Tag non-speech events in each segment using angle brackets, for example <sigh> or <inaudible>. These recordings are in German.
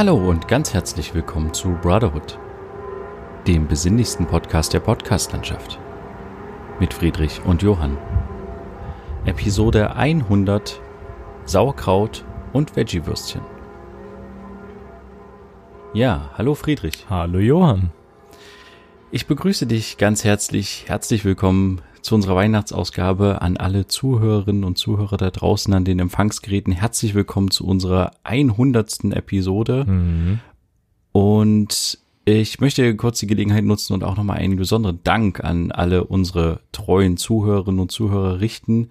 Hallo und ganz herzlich willkommen zu Brotherhood, dem besinnlichsten Podcast der Podcastlandschaft. Mit Friedrich und Johann. Episode 100 Sauerkraut und Veggie-Würstchen. Ja, hallo Friedrich. Hallo Johann. Ich begrüße dich ganz herzlich. Herzlich willkommen zu unserer Weihnachtsausgabe an alle Zuhörerinnen und Zuhörer da draußen an den Empfangsgeräten. Herzlich willkommen zu unserer 100. Episode. Mhm. Und ich möchte kurz die Gelegenheit nutzen und auch nochmal einen besonderen Dank an alle unsere treuen Zuhörerinnen und Zuhörer richten,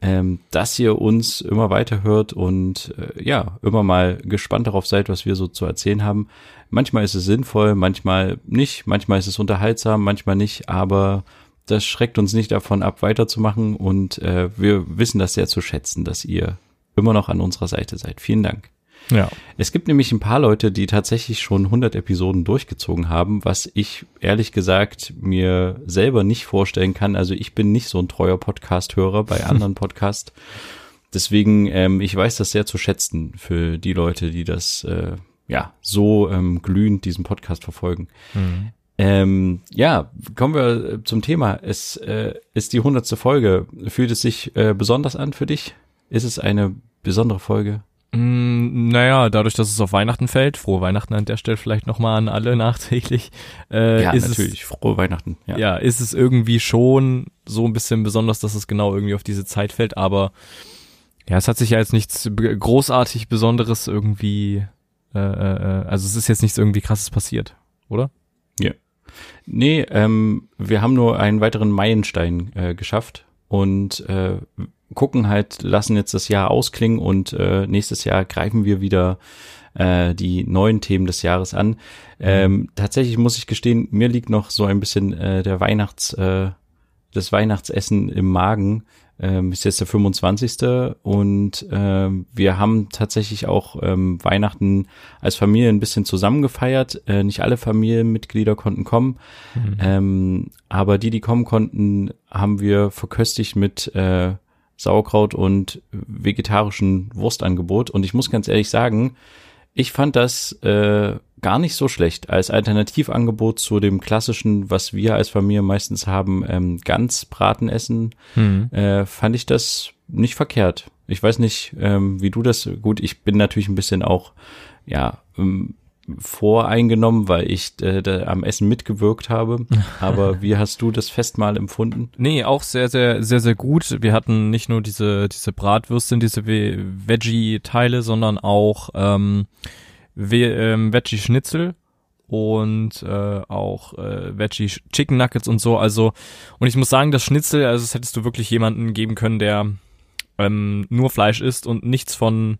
ähm, dass ihr uns immer weiter hört und äh, ja, immer mal gespannt darauf seid, was wir so zu erzählen haben. Manchmal ist es sinnvoll, manchmal nicht, manchmal ist es unterhaltsam, manchmal nicht, aber das schreckt uns nicht davon ab, weiterzumachen und äh, wir wissen das sehr zu schätzen, dass ihr immer noch an unserer Seite seid. Vielen Dank. Ja. Es gibt nämlich ein paar Leute, die tatsächlich schon 100 Episoden durchgezogen haben, was ich ehrlich gesagt mir selber nicht vorstellen kann. Also ich bin nicht so ein treuer Podcast-Hörer bei <laughs> anderen Podcasts. Deswegen, ähm, ich weiß das sehr zu schätzen für die Leute, die das äh, ja so ähm, glühend diesen Podcast verfolgen. Mhm. Ähm, ja, kommen wir zum Thema. Es äh, ist die hundertste Folge. Fühlt es sich äh, besonders an für dich? Ist es eine besondere Folge? Mm, naja, dadurch, dass es auf Weihnachten fällt, frohe Weihnachten an der Stelle vielleicht nochmal an alle <laughs> nachträglich. Äh, ja, ist natürlich, es, frohe Weihnachten. Ja. ja, ist es irgendwie schon so ein bisschen besonders, dass es genau irgendwie auf diese Zeit fällt, aber ja, es hat sich ja jetzt nichts großartig Besonderes irgendwie, äh, äh, äh also es ist jetzt nichts irgendwie krasses passiert, oder? Ja. Nee, ähm, wir haben nur einen weiteren Meilenstein äh, geschafft und äh, gucken halt, lassen jetzt das Jahr ausklingen und äh, nächstes Jahr greifen wir wieder äh, die neuen Themen des Jahres an. Ähm, tatsächlich muss ich gestehen, mir liegt noch so ein bisschen äh, der Weihnachts, äh, das Weihnachtsessen im Magen ähm, ist jetzt der 25. Und ähm, wir haben tatsächlich auch ähm, Weihnachten als Familie ein bisschen zusammen gefeiert. Äh, nicht alle Familienmitglieder konnten kommen, mhm. ähm, aber die, die kommen konnten, haben wir verköstigt mit äh, Sauerkraut und vegetarischen Wurstangebot. Und ich muss ganz ehrlich sagen, ich fand das äh, gar nicht so schlecht als Alternativangebot zu dem klassischen, was wir als Familie meistens haben, ähm, Ganzbraten essen. Mhm. Äh, fand ich das nicht verkehrt. Ich weiß nicht, ähm, wie du das. Gut, ich bin natürlich ein bisschen auch ja ähm, voreingenommen, weil ich äh, da am Essen mitgewirkt habe. <laughs> Aber wie hast du das Festmahl empfunden? Nee, auch sehr, sehr, sehr, sehr gut. Wir hatten nicht nur diese, diese Bratwürstchen, diese Veggie-Teile, sondern auch ähm, ähm, Veggie-Schnitzel und äh, auch äh, Veggie Chicken Nuggets und so. Also, und ich muss sagen, das Schnitzel, also das hättest du wirklich jemanden geben können, der ähm, nur Fleisch isst und nichts von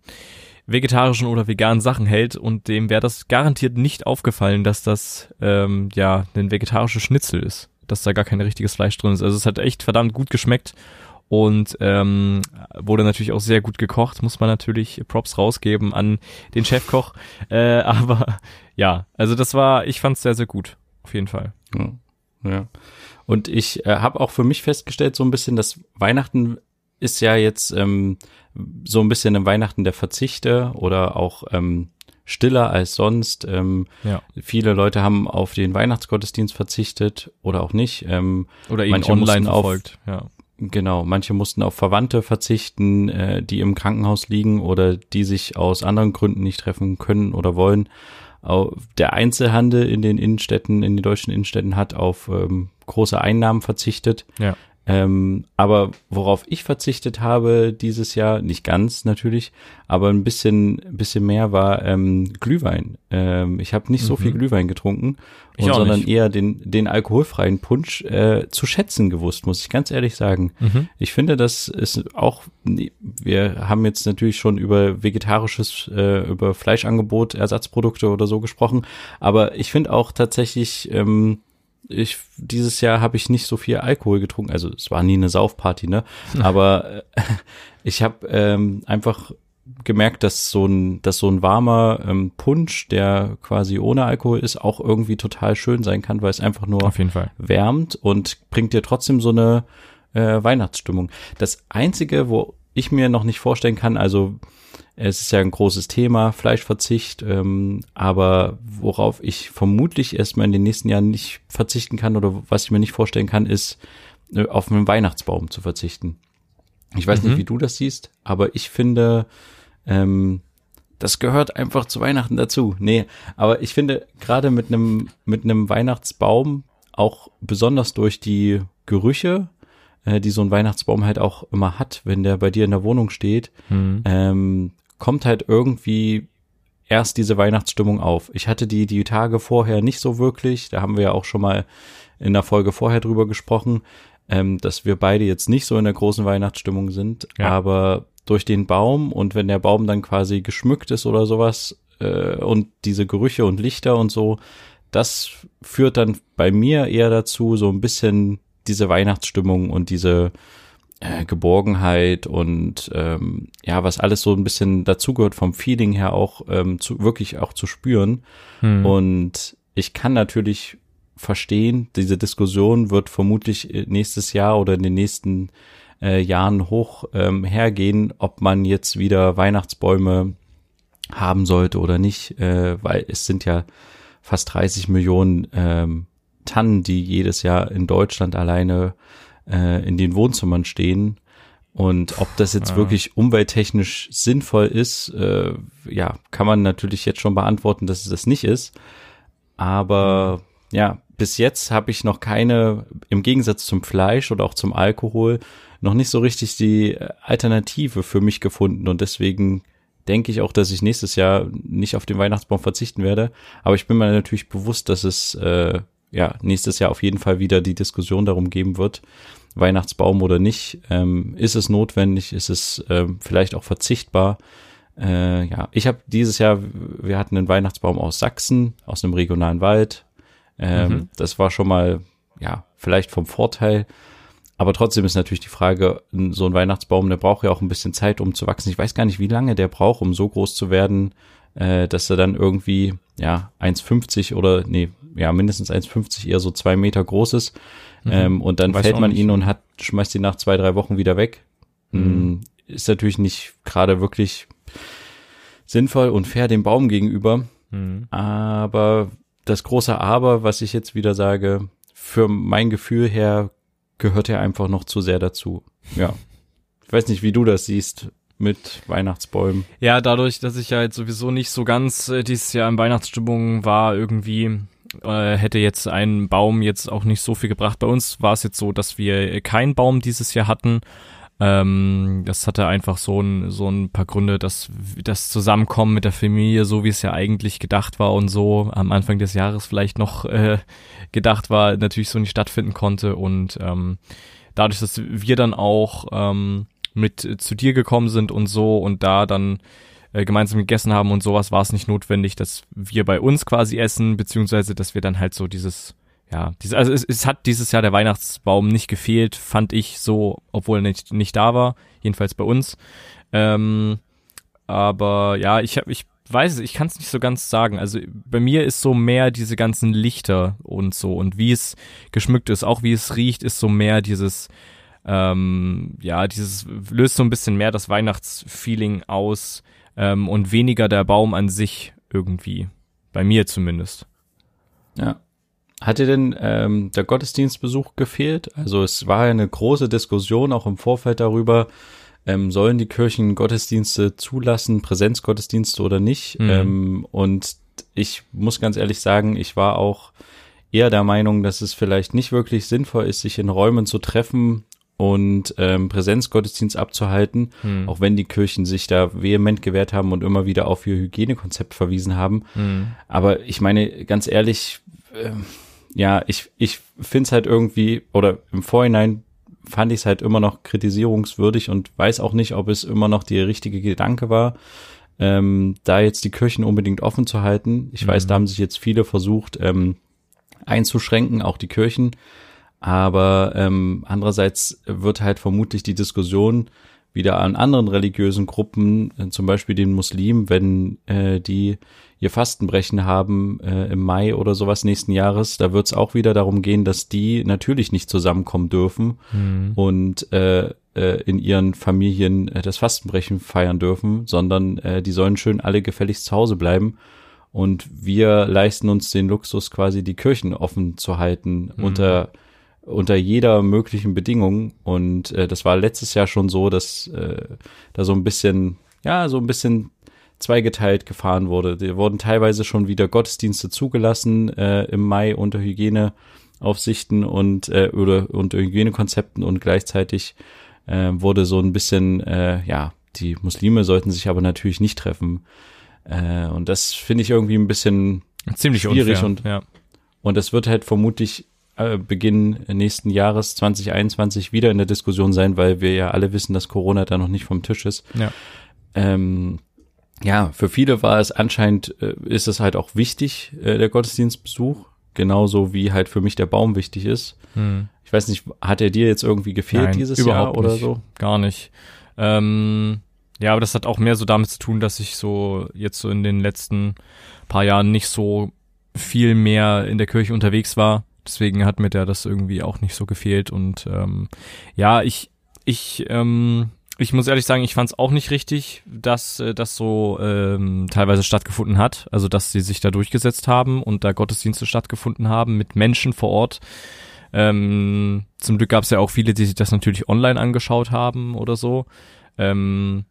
vegetarischen oder veganen Sachen hält und dem wäre das garantiert nicht aufgefallen, dass das ähm, ja ein vegetarisches Schnitzel ist, dass da gar kein richtiges Fleisch drin ist. Also es hat echt verdammt gut geschmeckt und ähm, wurde natürlich auch sehr gut gekocht, muss man natürlich Props rausgeben an den Chefkoch. <laughs> Äh, aber ja, also das war, ich fand es sehr, sehr gut, auf jeden Fall. Ja. ja. Und ich äh, habe auch für mich festgestellt, so ein bisschen, dass Weihnachten ist ja jetzt ähm, so ein bisschen im Weihnachten der Verzichte oder auch ähm, stiller als sonst. Ähm, ja. Viele Leute haben auf den Weihnachtsgottesdienst verzichtet oder auch nicht. Ähm, oder eben online verfolgt. Auf, ja. Genau, manche mussten auf Verwandte verzichten, äh, die im Krankenhaus liegen oder die sich aus anderen Gründen nicht treffen können oder wollen. Der Einzelhandel in den Innenstädten, in den deutschen Innenstädten hat auf ähm, große Einnahmen verzichtet. Ja. Ähm, aber worauf ich verzichtet habe dieses Jahr, nicht ganz natürlich, aber ein bisschen, bisschen mehr war ähm, Glühwein. Ähm, ich habe nicht mhm. so viel. Glühwein getrunken, und, sondern nicht. eher den, den alkoholfreien Punsch äh, zu schätzen gewusst, muss ich ganz ehrlich sagen. Mhm. Ich finde, das ist auch, wir haben jetzt natürlich schon über vegetarisches, äh, über Fleischangebot, Ersatzprodukte oder so gesprochen, aber ich finde auch tatsächlich, ähm, ich dieses Jahr habe ich nicht so viel Alkohol getrunken, also es war nie eine Saufparty, ne? Aber äh, <laughs> ich habe ähm, einfach gemerkt, dass so ein, dass so ein warmer ähm, Punsch, der quasi ohne Alkohol ist, auch irgendwie total schön sein kann, weil es einfach nur Auf jeden Fall. wärmt und bringt dir trotzdem so eine äh, Weihnachtsstimmung. Das einzige, wo ich mir noch nicht vorstellen kann, also Es ist ja ein großes Thema, Fleischverzicht, ähm, aber worauf ich vermutlich erstmal in den nächsten Jahren nicht verzichten kann oder was ich mir nicht vorstellen kann, ist äh, auf einen Weihnachtsbaum zu verzichten. Ich weiß mhm. nicht, wie du das siehst, aber ich finde, ähm, das gehört einfach zu Weihnachten dazu. Nee, aber ich finde gerade mit einem mit einem Weihnachtsbaum auch besonders durch die Gerüche, äh, die so ein Weihnachtsbaum halt auch immer hat, wenn der bei dir in der Wohnung steht, mhm. ähm, kommt halt irgendwie erst diese Weihnachtsstimmung auf. Ich hatte die die Tage vorher nicht so wirklich. Da haben wir ja auch schon mal in der Folge vorher drüber gesprochen, ähm, dass wir beide jetzt nicht so in der großen Weihnachtsstimmung sind. Ja. Aber durch den Baum und wenn der Baum dann quasi geschmückt ist oder sowas äh, und diese Gerüche und Lichter und so, das führt dann bei mir eher dazu, so ein bisschen diese Weihnachtsstimmung und diese äh, Geborgenheit und ähm, ja, was alles so ein bisschen dazugehört vom Feeling her auch ähm, zu, wirklich auch zu spüren. Hm. Und ich kann natürlich verstehen, diese Diskussion wird vermutlich nächstes Jahr oder in den nächsten äh, Jahren hoch ähm, hergehen, ob man jetzt wieder Weihnachtsbäume haben sollte oder nicht, äh, weil es sind ja fast 30 Millionen ähm, Tannen, die jedes Jahr in Deutschland alleine äh, in den Wohnzimmern stehen. Und ob das jetzt ja. wirklich umwelttechnisch sinnvoll ist, äh, ja, kann man natürlich jetzt schon beantworten, dass es das nicht ist. Aber ja, bis jetzt habe ich noch keine, im Gegensatz zum Fleisch oder auch zum Alkohol, noch nicht so richtig die Alternative für mich gefunden. Und deswegen denke ich auch, dass ich nächstes Jahr nicht auf den Weihnachtsbaum verzichten werde. Aber ich bin mir natürlich bewusst, dass es äh, ja nächstes Jahr auf jeden Fall wieder die Diskussion darum geben wird, Weihnachtsbaum oder nicht. Ähm, ist es notwendig? Ist es äh, vielleicht auch verzichtbar? Äh, ja, ich habe dieses Jahr, wir hatten einen Weihnachtsbaum aus Sachsen, aus einem regionalen Wald. Ähm, mhm. Das war schon mal, ja, vielleicht vom Vorteil. Aber trotzdem ist natürlich die Frage, so ein Weihnachtsbaum, der braucht ja auch ein bisschen Zeit, um zu wachsen. Ich weiß gar nicht, wie lange der braucht, um so groß zu werden, äh, dass er dann irgendwie, ja, 1,50 oder, nee, ja, mindestens 1,50, eher so zwei Meter groß ist. Mhm. Ähm, und dann weiß fällt man ihn und hat, schmeißt ihn nach zwei, drei Wochen wieder weg. Mhm. Mm, ist natürlich nicht gerade wirklich sinnvoll und fair dem Baum gegenüber. Mhm. Aber das große Aber, was ich jetzt wieder sage, für mein Gefühl her gehört er einfach noch zu sehr dazu. Ja. Ich weiß nicht, wie du das siehst mit Weihnachtsbäumen. Ja, dadurch, dass ich ja jetzt sowieso nicht so ganz äh, dieses Jahr in Weihnachtsstimmung war, irgendwie äh, hätte jetzt ein Baum jetzt auch nicht so viel gebracht. Bei uns war es jetzt so, dass wir keinen Baum dieses Jahr hatten ähm, das hatte einfach so ein, so ein paar Gründe, dass das Zusammenkommen mit der Familie, so wie es ja eigentlich gedacht war und so am Anfang des Jahres vielleicht noch äh, gedacht war, natürlich so nicht stattfinden konnte. Und ähm, dadurch, dass wir dann auch ähm, mit zu dir gekommen sind und so und da dann äh, gemeinsam gegessen haben und sowas, war es nicht notwendig, dass wir bei uns quasi essen, beziehungsweise dass wir dann halt so dieses ja, diese, also es, es hat dieses Jahr der Weihnachtsbaum nicht gefehlt, fand ich so, obwohl er nicht, nicht da war, jedenfalls bei uns. Ähm, aber ja, ich habe, ich weiß es, ich kann es nicht so ganz sagen. Also bei mir ist so mehr diese ganzen Lichter und so und wie es geschmückt ist, auch wie es riecht, ist so mehr dieses, ähm, ja, dieses löst so ein bisschen mehr das Weihnachtsfeeling aus ähm, und weniger der Baum an sich irgendwie. Bei mir zumindest. Ja. Hat dir denn ähm, der Gottesdienstbesuch gefehlt? Also es war ja eine große Diskussion auch im Vorfeld darüber, ähm, sollen die Kirchen Gottesdienste zulassen, Präsenzgottesdienste oder nicht? Mhm. Ähm, und ich muss ganz ehrlich sagen, ich war auch eher der Meinung, dass es vielleicht nicht wirklich sinnvoll ist, sich in Räumen zu treffen und ähm, Präsenzgottesdienst abzuhalten, mhm. auch wenn die Kirchen sich da vehement gewehrt haben und immer wieder auf ihr Hygienekonzept verwiesen haben. Mhm. Aber ich meine, ganz ehrlich, äh, ja, ich, ich finde es halt irgendwie, oder im Vorhinein fand ich es halt immer noch kritisierungswürdig und weiß auch nicht, ob es immer noch der richtige Gedanke war, ähm, da jetzt die Kirchen unbedingt offen zu halten. Ich mhm. weiß, da haben sich jetzt viele versucht ähm, einzuschränken, auch die Kirchen. Aber ähm, andererseits wird halt vermutlich die Diskussion wieder an anderen religiösen Gruppen, äh, zum Beispiel den Muslimen, wenn äh, die ihr Fastenbrechen haben äh, im Mai oder sowas nächsten Jahres, da wird es auch wieder darum gehen, dass die natürlich nicht zusammenkommen dürfen. Mhm. Und äh, äh, in ihren Familien äh, das Fastenbrechen feiern dürfen, sondern äh, die sollen schön alle gefälligst zu Hause bleiben. Und wir leisten uns den Luxus, quasi die Kirchen offen zu halten mhm. unter unter jeder möglichen Bedingung. Und äh, das war letztes Jahr schon so, dass äh, da so ein bisschen, ja, so ein bisschen zweigeteilt gefahren wurde. Da wurden teilweise schon wieder Gottesdienste zugelassen äh, im Mai unter Hygieneaufsichten und äh, oder unter Hygienekonzepten und gleichzeitig äh, wurde so ein bisschen, äh, ja, die Muslime sollten sich aber natürlich nicht treffen. Äh, und das finde ich irgendwie ein bisschen ziemlich schwierig unfair, und ja. und das wird halt vermutlich Beginn nächsten Jahres 2021 wieder in der Diskussion sein, weil wir ja alle wissen, dass Corona da noch nicht vom Tisch ist. Ja. Ähm, ja, für viele war es anscheinend, äh, ist es halt auch wichtig, äh, der Gottesdienstbesuch, genauso wie halt für mich der Baum wichtig ist. Hm. Ich weiß nicht, hat er dir jetzt irgendwie gefehlt Nein, dieses Jahr oder nicht, so? Gar nicht. Ähm, ja, aber das hat auch mehr so damit zu tun, dass ich so jetzt so in den letzten paar Jahren nicht so viel mehr in der Kirche unterwegs war. Deswegen hat mir da das irgendwie auch nicht so gefehlt. Und ähm, ja, ich, ich ähm, ich muss ehrlich sagen, ich fand es auch nicht richtig, dass äh, das so ähm, teilweise stattgefunden hat. Also dass sie sich da durchgesetzt haben und da Gottesdienste stattgefunden haben mit Menschen vor Ort. Ähm, zum Glück gab es ja auch viele, die sich das natürlich online angeschaut haben oder so. Ähm,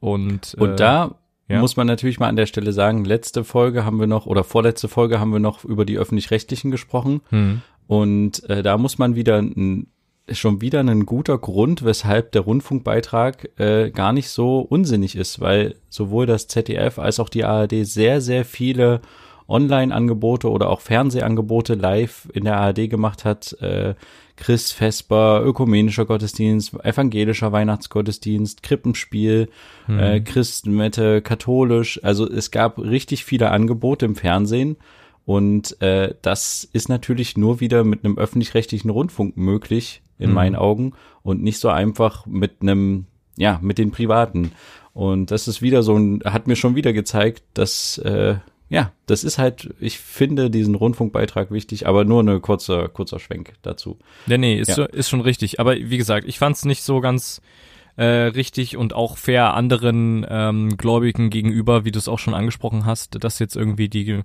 und, äh, und da ja. muss man natürlich mal an der Stelle sagen, letzte Folge haben wir noch oder vorletzte Folge haben wir noch über die öffentlich-rechtlichen gesprochen. Hm. Und äh, da muss man wieder ein schon wieder ein guter Grund, weshalb der Rundfunkbeitrag äh, gar nicht so unsinnig ist, weil sowohl das ZDF als auch die ARD sehr, sehr viele Online-Angebote oder auch Fernsehangebote live in der ARD gemacht hat. Äh, Chris Vesper, ökumenischer Gottesdienst, evangelischer Weihnachtsgottesdienst, Krippenspiel, mhm. äh, Christenmette, katholisch. Also es gab richtig viele Angebote im Fernsehen und äh, das ist natürlich nur wieder mit einem öffentlich-rechtlichen Rundfunk möglich, in mhm. meinen Augen, und nicht so einfach mit einem, ja, mit den Privaten. Und das ist wieder so ein, hat mir schon wieder gezeigt, dass, äh, ja, das ist halt, ich finde diesen Rundfunkbeitrag wichtig, aber nur eine kurze, kurzer Schwenk dazu. Ja, nee, ist, ja. ist schon richtig. Aber wie gesagt, ich fand es nicht so ganz äh, richtig und auch fair anderen ähm, Gläubigen gegenüber, wie du es auch schon angesprochen hast, dass jetzt irgendwie die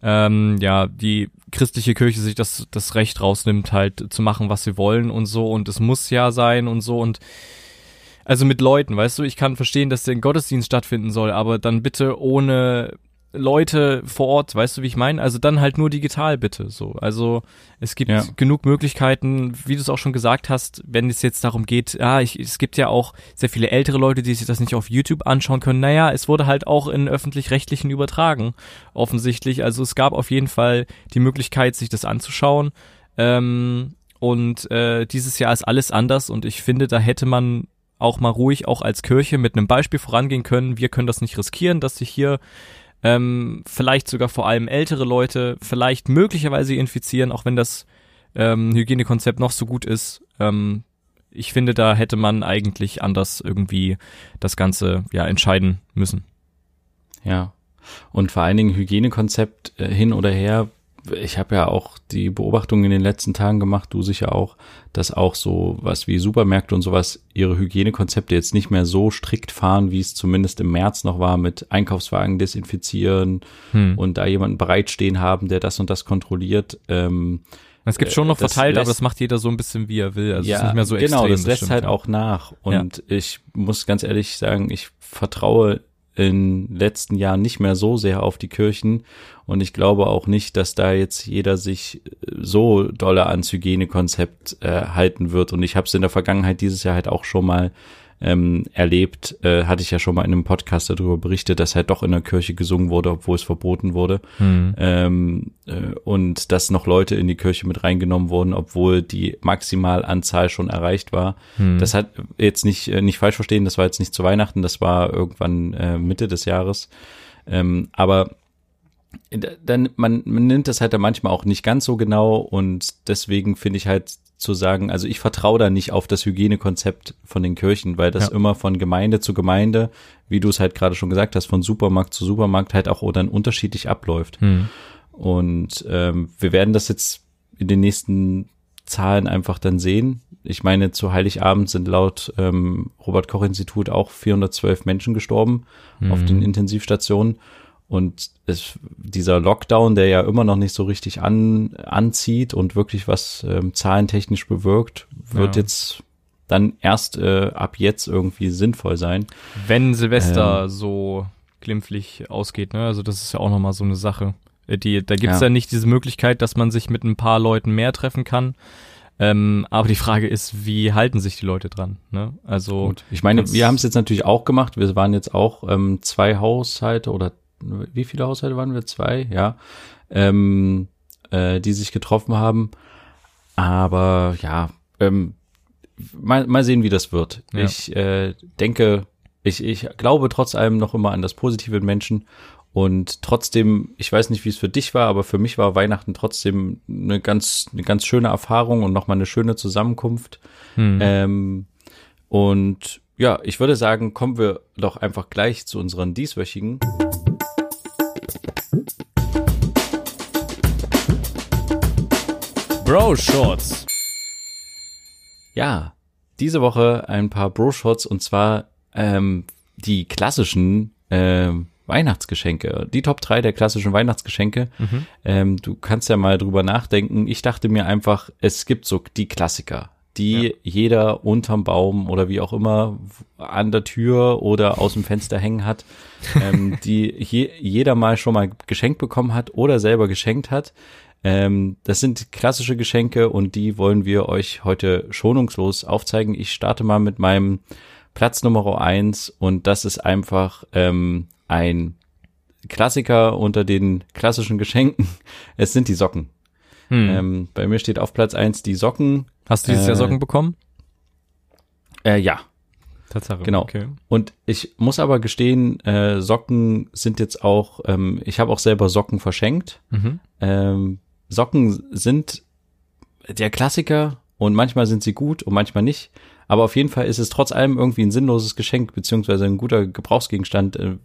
ähm, ja, die christliche Kirche sich das, das Recht rausnimmt, halt zu machen, was sie wollen und so und es muss ja sein und so und also mit Leuten, weißt du, ich kann verstehen, dass der Gottesdienst stattfinden soll, aber dann bitte ohne Leute vor Ort, weißt du, wie ich meine? Also dann halt nur digital bitte so. Also es gibt ja. genug Möglichkeiten, wie du es auch schon gesagt hast, wenn es jetzt darum geht, ja, ich, es gibt ja auch sehr viele ältere Leute, die sich das nicht auf YouTube anschauen können. Naja, es wurde halt auch in öffentlich-rechtlichen übertragen, offensichtlich. Also es gab auf jeden Fall die Möglichkeit, sich das anzuschauen. Ähm, und äh, dieses Jahr ist alles anders und ich finde, da hätte man auch mal ruhig auch als Kirche mit einem Beispiel vorangehen können. Wir können das nicht riskieren, dass sich hier ähm, vielleicht sogar vor allem ältere Leute vielleicht möglicherweise infizieren, auch wenn das ähm, Hygienekonzept noch so gut ist. Ähm, ich finde, da hätte man eigentlich anders irgendwie das Ganze ja entscheiden müssen. Ja. Und vor allen Dingen Hygienekonzept äh, hin oder her ich habe ja auch die Beobachtung in den letzten Tagen gemacht, du sicher auch, dass auch so was wie Supermärkte und sowas ihre Hygienekonzepte jetzt nicht mehr so strikt fahren, wie es zumindest im März noch war, mit Einkaufswagen desinfizieren hm. und da jemanden bereitstehen haben, der das und das kontrolliert. Ähm, es gibt schon noch verteilt, lässt, aber das macht jeder so ein bisschen, wie er will. Also ja, ist nicht mehr so genau, extrem. das lässt stimmt, halt auch nach. Und ja. ich muss ganz ehrlich sagen, ich vertraue in letzten Jahren nicht mehr so sehr auf die Kirchen. Und ich glaube auch nicht, dass da jetzt jeder sich äh, so dolle ans Hygienekonzept äh, halten wird. Und ich habe es in der Vergangenheit dieses Jahr halt auch schon mal ähm, erlebt, äh, hatte ich ja schon mal in einem Podcast darüber berichtet, dass halt doch in der Kirche gesungen wurde, obwohl es verboten wurde. Mhm. Ähm, äh, und dass noch Leute in die Kirche mit reingenommen wurden, obwohl die Maximalanzahl schon erreicht war. Mhm. Das hat jetzt nicht, äh, nicht falsch verstehen, das war jetzt nicht zu Weihnachten, das war irgendwann äh, Mitte des Jahres. Ähm, aber dann man, man nimmt das halt dann manchmal auch nicht ganz so genau und deswegen finde ich halt zu sagen, also ich vertraue da nicht auf das Hygienekonzept von den Kirchen, weil das ja. immer von Gemeinde zu Gemeinde, wie du es halt gerade schon gesagt hast, von Supermarkt zu Supermarkt halt auch dann unterschiedlich abläuft. Hm. Und ähm, wir werden das jetzt in den nächsten Zahlen einfach dann sehen. Ich meine, zu Heiligabend sind laut ähm, Robert Koch Institut auch 412 Menschen gestorben mhm. auf den Intensivstationen. Und es, dieser Lockdown, der ja immer noch nicht so richtig an, anzieht und wirklich was ähm, zahlentechnisch bewirkt, wird ja. jetzt dann erst äh, ab jetzt irgendwie sinnvoll sein. Wenn Silvester ähm, so glimpflich ausgeht, ne? Also das ist ja auch nochmal so eine Sache. Äh, die, da gibt's ja. ja nicht diese Möglichkeit, dass man sich mit ein paar Leuten mehr treffen kann. Ähm, aber die Frage ist, wie halten sich die Leute dran? Ne? Also Gut. ich meine, wir haben es jetzt natürlich auch gemacht. Wir waren jetzt auch ähm, zwei Haushalte oder wie viele Haushalte waren wir? Zwei, ja, ähm, äh, die sich getroffen haben. Aber ja, ähm, mal, mal sehen, wie das wird. Ja. Ich äh, denke, ich, ich glaube trotz allem noch immer an das Positive in Menschen. Und trotzdem, ich weiß nicht, wie es für dich war, aber für mich war Weihnachten trotzdem eine ganz, eine ganz schöne Erfahrung und nochmal eine schöne Zusammenkunft. Hm. Ähm, und ja, ich würde sagen, kommen wir doch einfach gleich zu unseren dieswöchigen. Bro Shorts. Ja, diese Woche ein paar Bro Shorts und zwar ähm, die klassischen ähm, Weihnachtsgeschenke, die Top 3 der klassischen Weihnachtsgeschenke. Mhm. Ähm, du kannst ja mal drüber nachdenken. Ich dachte mir einfach, es gibt so die Klassiker, die ja. jeder unterm Baum oder wie auch immer an der Tür oder aus dem Fenster hängen hat, ähm, <laughs> die je, jeder mal schon mal geschenkt bekommen hat oder selber geschenkt hat. Ähm, das sind klassische Geschenke und die wollen wir euch heute schonungslos aufzeigen. Ich starte mal mit meinem Platz Nummer eins und das ist einfach ähm, ein Klassiker unter den klassischen Geschenken. <laughs> Es sind die Socken. Hm. Ähm, bei mir steht auf Platz eins die Socken. Hast du dieses äh, Jahr Socken bekommen? Äh, ja. Tatsache. Genau. Okay. Und ich muss aber gestehen, äh, Socken sind jetzt auch, ähm, ich habe auch selber Socken verschenkt. Mhm. Ähm, Socken sind der Klassiker und manchmal sind sie gut und manchmal nicht. Aber auf jeden Fall ist es trotz allem irgendwie ein sinnloses Geschenk beziehungsweise ein guter Gebrauchsgegenstand. Äh,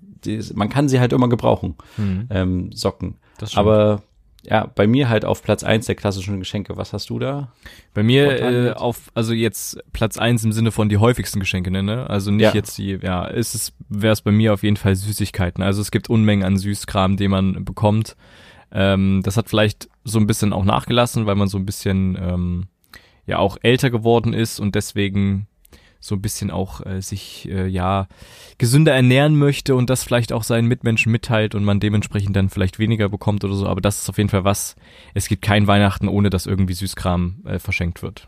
man kann sie halt immer gebrauchen, mhm. ähm, Socken. Aber ja, bei mir halt auf Platz eins der klassischen Geschenke. Was hast du da? Bei mir äh, auf, also jetzt Platz eins im Sinne von die häufigsten Geschenke, ne? Also nicht ja. jetzt die, ja, ist es, wäre es bei mir auf jeden Fall Süßigkeiten. Also es gibt Unmengen an Süßkram, den man bekommt. Ähm, das hat vielleicht so ein bisschen auch nachgelassen, weil man so ein bisschen ähm, ja auch älter geworden ist und deswegen so ein bisschen auch äh, sich äh, ja gesünder ernähren möchte und das vielleicht auch seinen Mitmenschen mitteilt und man dementsprechend dann vielleicht weniger bekommt oder so. Aber das ist auf jeden Fall was. Es gibt kein Weihnachten, ohne dass irgendwie Süßkram äh, verschenkt wird.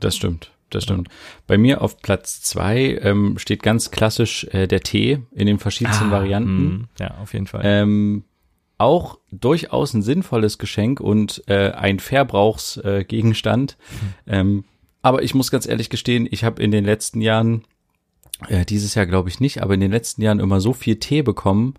Das stimmt. Das stimmt. Ja. Bei mir auf Platz zwei ähm, steht ganz klassisch äh, der Tee in den verschiedensten ah, Varianten. Mh, ja, auf jeden Fall. Ähm, auch durchaus ein sinnvolles Geschenk und äh, ein Verbrauchsgegenstand. Äh, ähm, aber ich muss ganz ehrlich gestehen, ich habe in den letzten Jahren, äh, dieses Jahr glaube ich nicht, aber in den letzten Jahren immer so viel Tee bekommen,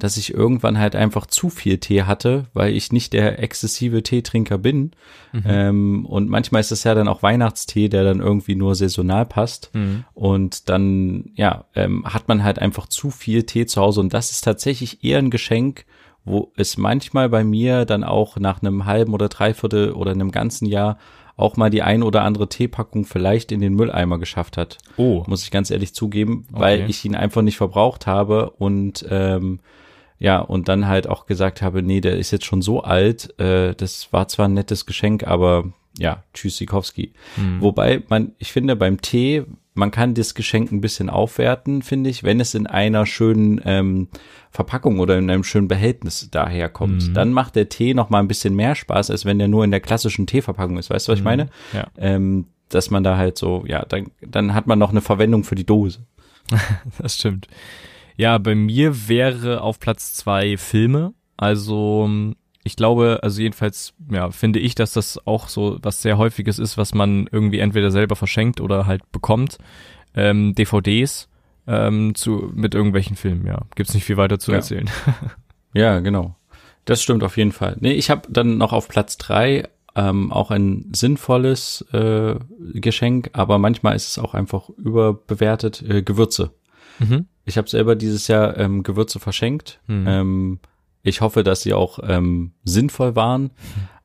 dass ich irgendwann halt einfach zu viel Tee hatte, weil ich nicht der exzessive Teetrinker bin. Mhm. Ähm, und manchmal ist es ja dann auch Weihnachtstee, der dann irgendwie nur saisonal passt. Mhm. Und dann, ja, ähm, hat man halt einfach zu viel Tee zu Hause. Und das ist tatsächlich eher ein Geschenk, wo es manchmal bei mir dann auch nach einem halben oder dreiviertel oder einem ganzen Jahr auch mal die ein oder andere Teepackung vielleicht in den Mülleimer geschafft hat. Oh. Muss ich ganz ehrlich zugeben, weil okay. ich ihn einfach nicht verbraucht habe und ähm, ja, und dann halt auch gesagt habe, nee, der ist jetzt schon so alt, äh, das war zwar ein nettes Geschenk, aber ja, tschüss Sikowski. Mhm. Wobei man, ich finde beim Tee, man kann das Geschenk ein bisschen aufwerten, finde ich, wenn es in einer schönen ähm, Verpackung oder in einem schönen Behältnis daherkommt. Mhm. Dann macht der Tee noch mal ein bisschen mehr Spaß, als wenn der nur in der klassischen Teeverpackung ist. Weißt du, was mhm. ich meine? Ja. Ähm, dass man da halt so, ja, dann, dann hat man noch eine Verwendung für die Dose. <laughs> das stimmt. Ja, bei mir wäre auf Platz zwei Filme. Also ich glaube, also jedenfalls, ja, finde ich, dass das auch so was sehr häufiges ist, was man irgendwie entweder selber verschenkt oder halt bekommt. Ähm, DVDs ähm, zu, mit irgendwelchen Filmen, ja. Gibt's nicht viel weiter zu ja. erzählen. <laughs> ja, genau. Das stimmt auf jeden Fall. Nee, ich habe dann noch auf Platz drei ähm, auch ein sinnvolles äh, Geschenk, aber manchmal ist es auch einfach überbewertet, äh, Gewürze. Mhm. Ich habe selber dieses Jahr ähm, Gewürze verschenkt. Mhm. Ähm, ich hoffe, dass sie auch ähm, sinnvoll waren.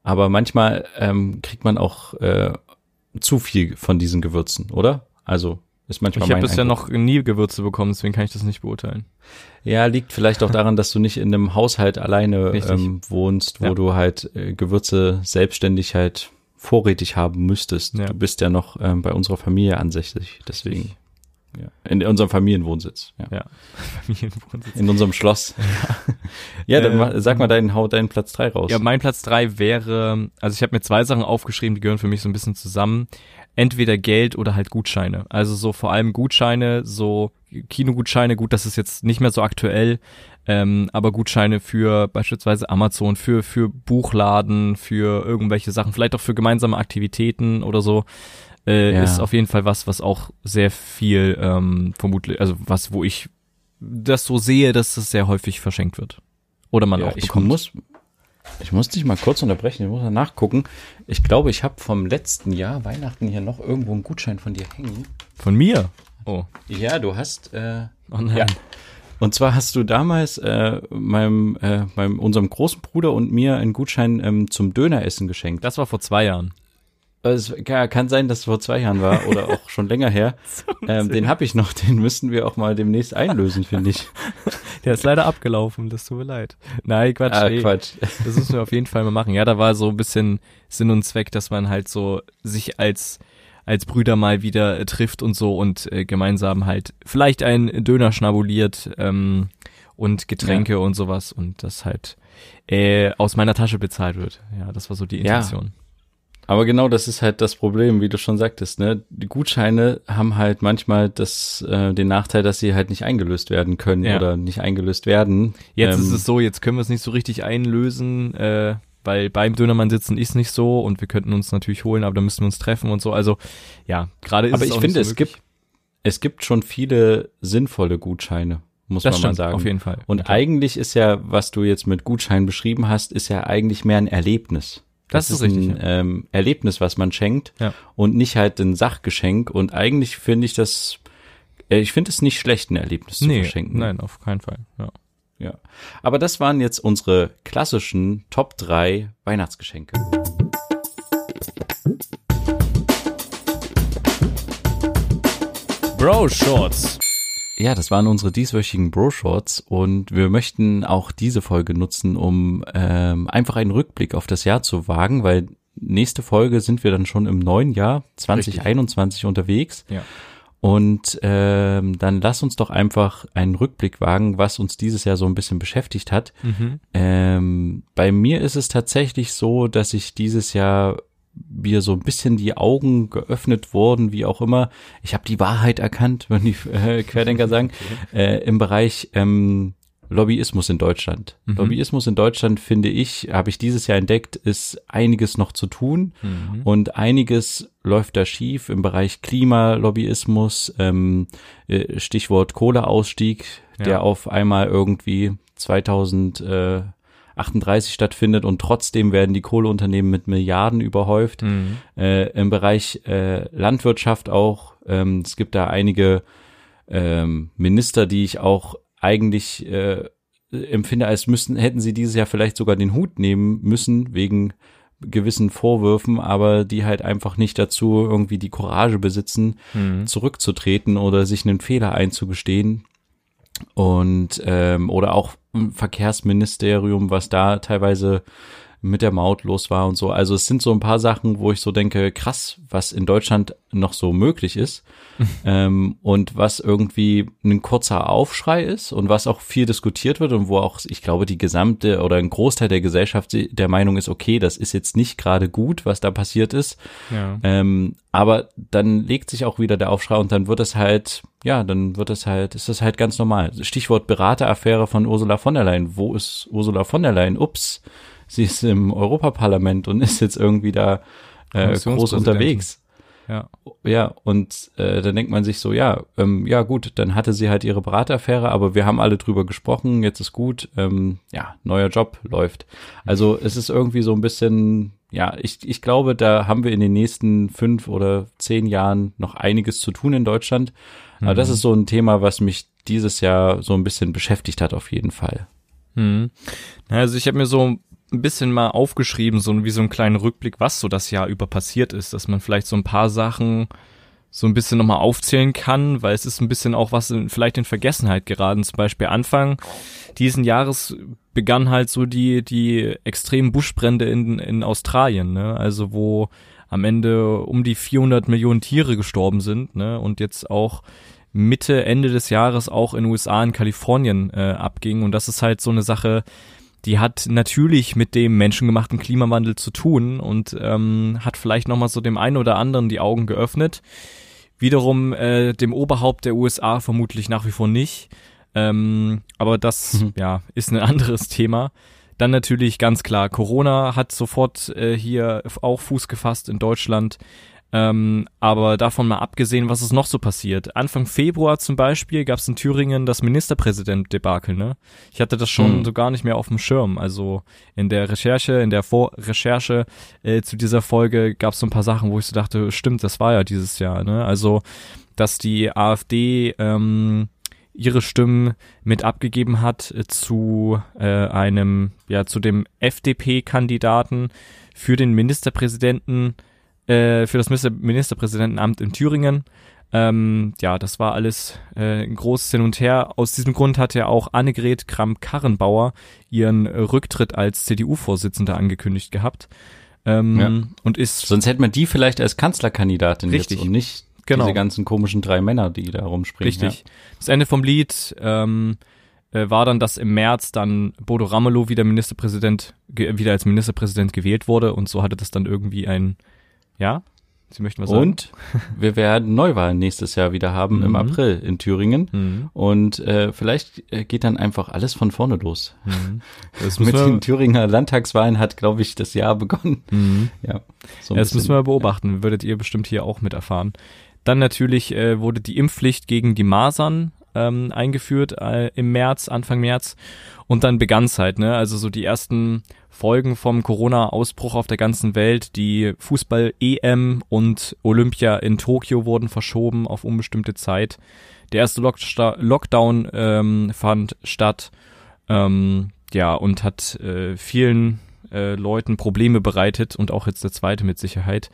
Aber manchmal ähm, kriegt man auch äh, zu viel von diesen Gewürzen, oder? Also ist manchmal Ich habe bisher Eindruck. noch nie Gewürze bekommen, deswegen kann ich das nicht beurteilen. Ja, liegt vielleicht auch daran, dass du nicht in einem Haushalt alleine <laughs> ähm, wohnst, wo Ja. du halt äh, Gewürze selbstständig halt vorrätig haben müsstest. Ja. Du bist ja noch ähm, bei unserer Familie ansässig, deswegen. Ja. In unserem Familienwohnsitz, ja. Ja. <laughs> Familienwohnsitz. In unserem Schloss. <laughs> ja, dann Äh, sag mal deinen, hau deinen Platz drei raus. Ja, mein Platz drei wäre, also ich habe mir zwei Sachen aufgeschrieben, die gehören für mich so ein bisschen zusammen. Entweder Geld oder halt Gutscheine. Also so vor allem Gutscheine, so Kinogutscheine, gut, das ist jetzt nicht mehr so aktuell, ähm, aber Gutscheine für beispielsweise Amazon, für, für Buchladen, für irgendwelche Sachen, vielleicht auch für gemeinsame Aktivitäten oder so, äh, Ja. ist auf jeden Fall was, was auch sehr viel ähm, vermutlich, also was, wo ich das so sehe, dass das sehr häufig verschenkt wird. Oder man ja, auch ich bekommt. muss, ich muss dich mal kurz unterbrechen, ich muss mal nachgucken. Ich glaube, ich habe vom letzten Jahr Weihnachten hier noch irgendwo einen Gutschein von dir hängen. Von mir? Oh. Ja, du hast, äh, Oh nein. Ja. Und zwar hast du damals äh, meinem, äh, meinem unserem großen Bruder und mir einen Gutschein ähm, zum Döneressen geschenkt. Das war vor zwei Jahren. Es kann, sein, dass es vor zwei Jahren war oder auch schon länger her. <laughs> Ähm, den habe ich noch, den müssten wir auch mal demnächst einlösen, finde ich. <laughs> Der ist leider abgelaufen, das tut mir leid. Nein, Quatsch. Ah, nee. Quatsch. <laughs> Das müssen wir auf jeden Fall mal machen. Ja, da war so ein bisschen Sinn und Zweck, dass man halt so sich als als Brüder mal wieder äh, trifft und so und äh, gemeinsam halt vielleicht einen Döner schnabuliert ähm, und Getränke und sowas und das halt äh, aus meiner Tasche bezahlt wird. Ja, das war so die Ja. Aber genau das ist halt das Problem, wie du schon sagtest, ne? Die Gutscheine haben halt manchmal das, äh, den Nachteil, dass sie halt nicht eingelöst werden können Ja. oder nicht eingelöst werden. Jetzt Ähm, ist es so, jetzt können wir es nicht so richtig einlösen, äh, weil beim Dönermann sitzen ist nicht so und wir könnten uns natürlich holen, aber da müssten wir uns treffen und so. Also ja, gerade ist Aber es ich auch finde, so es gibt, es gibt schon viele sinnvolle Gutscheine, muss das man stimmt, mal sagen. auf jeden Fall. Und Ja. eigentlich ist ja, was du jetzt mit Gutschein beschrieben hast, ist ja eigentlich mehr ein Erlebnis. Das ist richtig, ein ähm, Erlebnis, was man schenkt Ja. und nicht halt ein Sachgeschenk. Und eigentlich finde ich das, äh, ich finde es nicht schlecht, ein Erlebnis zu nee, verschenken. nein, auf keinen Fall. Ja. Ja. Aber das waren jetzt unsere klassischen Top 3 Weihnachtsgeschenke. Bro Shorts. Ja, das waren unsere dieswöchigen Bro-Shorts und wir möchten auch diese Folge nutzen, um ähm, einfach einen Rückblick auf das Jahr zu wagen, weil nächste Folge sind wir dann schon im neuen Jahr 2021 unterwegs. Ja. Und ähm, dann lass uns doch einfach einen Rückblick wagen, was uns dieses Jahr so ein bisschen beschäftigt hat. Mhm. Ähm, bei mir ist es tatsächlich so, dass ich dieses Jahr mir so ein bisschen die Augen geöffnet wurden, wie auch immer. Ich habe die Wahrheit erkannt, <laughs> wenn die äh, Querdenker sagen, <laughs> äh, im Bereich ähm, Lobbyismus in Deutschland. Mhm. Lobbyismus in Deutschland, finde ich, habe ich dieses Jahr entdeckt, ist einiges noch zu tun. Mhm. Und einiges läuft da schief im Bereich Klimalobbyismus, ähm, äh, Stichwort Kohleausstieg, Ja. der auf einmal irgendwie 2038 stattfindet und trotzdem werden die Kohleunternehmen mit Milliarden überhäuft. Mhm. Äh, Im Bereich äh, Landwirtschaft auch. Ähm, es gibt da einige ähm, Minister, die ich auch eigentlich äh, empfinde, als müssten, hätten sie dieses Jahr vielleicht sogar den Hut nehmen müssen wegen gewissen Vorwürfen, aber die halt einfach nicht dazu irgendwie die Courage besitzen, Mhm. zurückzutreten oder sich einen Fehler einzugestehen. Und ähm, oder auch Verkehrsministerium, was da teilweise mit der Maut los war und so. Also es sind so ein paar Sachen, wo ich so denke, krass, was in Deutschland noch so möglich ist <laughs> ähm, und was irgendwie ein kurzer Aufschrei ist und was auch viel diskutiert wird und wo auch, ich glaube, die gesamte oder ein Großteil der Gesellschaft der Meinung ist, okay, das ist jetzt nicht gerade gut, was da passiert ist. Ja. Ähm, aber dann legt sich auch wieder der Aufschrei und dann wird es halt, ja, dann wird es halt, ist das halt ganz normal. Stichwort Berateraffäre von Ursula von der Leyen. Wo ist Ursula von der Leyen? Ups, sie ist im Europaparlament und ist jetzt irgendwie da äh, groß unterwegs. Ja. Ja, und äh, dann denkt man sich so, ja, ähm, ja gut, dann hatte sie halt ihre Berateraffäre, aber wir haben alle drüber gesprochen, jetzt ist gut, ähm, ja, neuer Job läuft. Also es ist irgendwie so ein bisschen, ja, ich, ich glaube, da haben wir in den nächsten fünf oder zehn Jahren noch einiges zu tun in Deutschland. Aber das ist so ein Thema, was mich dieses Jahr so ein bisschen beschäftigt hat, auf jeden Fall. Mhm. Na, Also ich habe mir so ein bisschen mal aufgeschrieben, so wie so einen kleinen Rückblick, was so das Jahr über passiert ist, dass man vielleicht so ein paar Sachen so ein bisschen nochmal aufzählen kann, weil es ist ein bisschen auch was in, vielleicht in Vergessenheit geraten. Zum Beispiel Anfang diesen Jahres begann halt so die, die extremen Buschbrände in, in Australien, ne? Also wo am Ende um die 400 Millionen Tiere gestorben sind, ne? Und jetzt auch Mitte, Ende des Jahres auch in USA, in Kalifornien äh, abging. Und das ist halt so eine Sache, die hat natürlich mit dem menschengemachten Klimawandel zu tun und ähm, hat vielleicht nochmal so dem einen oder anderen die Augen geöffnet Wiederum äh, dem Oberhaupt der USA vermutlich nach wie vor nicht. Ähm, aber das mhm. ja, ist ein <laughs> anderes Thema. Dann natürlich ganz klar, Corona hat sofort äh, hier auch Fuß gefasst in Deutschland. Ähm, aber davon mal abgesehen, was ist noch so passiert? Anfang Februar zum Beispiel gab es in Thüringen das Ministerpräsident-Debakel, ne? Ich hatte das schon mhm. so gar nicht mehr auf dem Schirm. Also in der Recherche, in der Vorrecherche äh, zu dieser Folge gab es so ein paar Sachen, wo ich so dachte, stimmt, das war ja dieses Jahr, ne? Also, dass die AfD ähm, ihre Stimmen mit abgegeben hat äh, zu äh, einem, ja, zu dem FDP-Kandidaten für den Ministerpräsidenten äh, für das Ministerpräsidentenamt in Thüringen. Ähm, ja, das war alles äh, ein großes Hin und Her. Aus diesem Grund hat ja auch Annegret Kramp-Karrenbauer ihren Rücktritt als CDU-Vorsitzende angekündigt gehabt. Ähm, ja. Und ist. Sonst hätte man die vielleicht als Kanzlerkandidatin richtig. jetzt und nicht genau. diese ganzen komischen drei Männer, die da rumspringen. Richtig. Ja. Das Ende vom Lied ähm, äh, war dann, dass im März dann Bodo Ramelow wieder Ministerpräsident, wieder als Ministerpräsident gewählt wurde und so hatte das dann irgendwie ein ja? Sie möchten was sagen? Und wir werden Neuwahlen nächstes Jahr wieder haben mhm. im April in Thüringen. Mhm. Und äh, vielleicht äh, geht dann einfach alles von vorne los. Mhm. <laughs> Mit den Thüringer Landtagswahlen hat, glaube ich, das Jahr begonnen. <laughs> Mhm. Ja, so ja, das bisschen, müssen wir beobachten. Ja. Würdet ihr bestimmt hier auch mit erfahren. Dann natürlich äh, wurde die Impfpflicht gegen die Masern ähm, eingeführt äh, im März, Anfang März. Und dann begann es halt, ne? Also so die ersten Folgen vom Corona-Ausbruch auf der ganzen Welt. Die Fußball-EM und Olympia in Tokio wurden verschoben auf unbestimmte Zeit. Der erste Locksta Lockdown ähm, fand statt. Ähm, ja, und hat äh, vielen äh, Leuten Probleme bereitet und auch jetzt der zweite mit Sicherheit.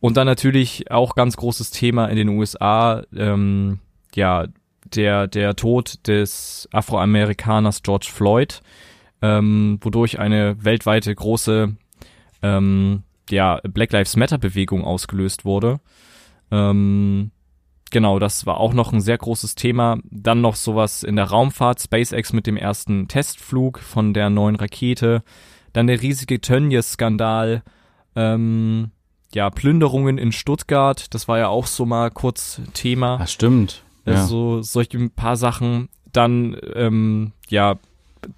Und dann natürlich auch ganz großes Thema in den USA, ähm, ja, der, der Tod des Afroamerikaners George Floyd, ähm, wodurch eine weltweite große ähm, ja, Black Lives Matter Bewegung ausgelöst wurde. Ähm, genau, das war auch noch ein sehr großes Thema. Dann noch sowas in der Raumfahrt, SpaceX mit dem ersten Testflug von der neuen Rakete. Dann der riesige Tönnies-Skandal. Ähm, ja, Plünderungen in Stuttgart, das war ja auch so mal kurz Thema. Das stimmt. Also ja. solche ein paar Sachen. Dann, ähm, ja,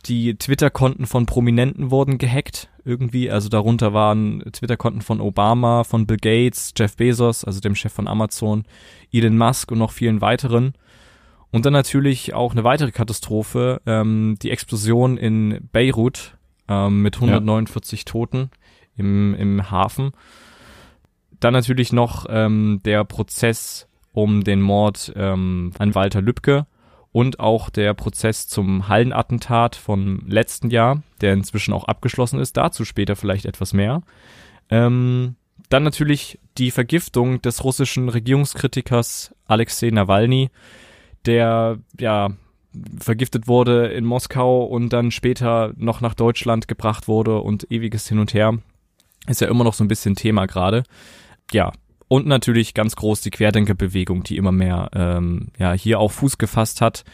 die Twitter-Konten von Prominenten wurden gehackt irgendwie. Also darunter waren Twitter-Konten von Obama, von Bill Gates, Jeff Bezos, also dem Chef von Amazon, Elon Musk und noch vielen weiteren. Und dann natürlich auch eine weitere Katastrophe, ähm, die Explosion in Beirut ähm, mit 149 ja. Toten im, im Hafen. Dann natürlich noch ähm, der Prozess um den Mord ähm, an Walter Lübcke und auch der Prozess zum Hallenattentat von letzten Jahr, der inzwischen auch abgeschlossen ist. Dazu später vielleicht etwas mehr. Ähm, dann natürlich die Vergiftung des russischen Regierungskritikers Alexei Nawalny, der ja vergiftet wurde in Moskau und dann später noch nach Deutschland gebracht wurde und ewiges Hin und Her. Ist ja immer noch so ein bisschen Thema gerade. Ja, und natürlich ganz groß die Querdenkerbewegung, die immer mehr ähm, ja hier auch Fuß gefasst hat,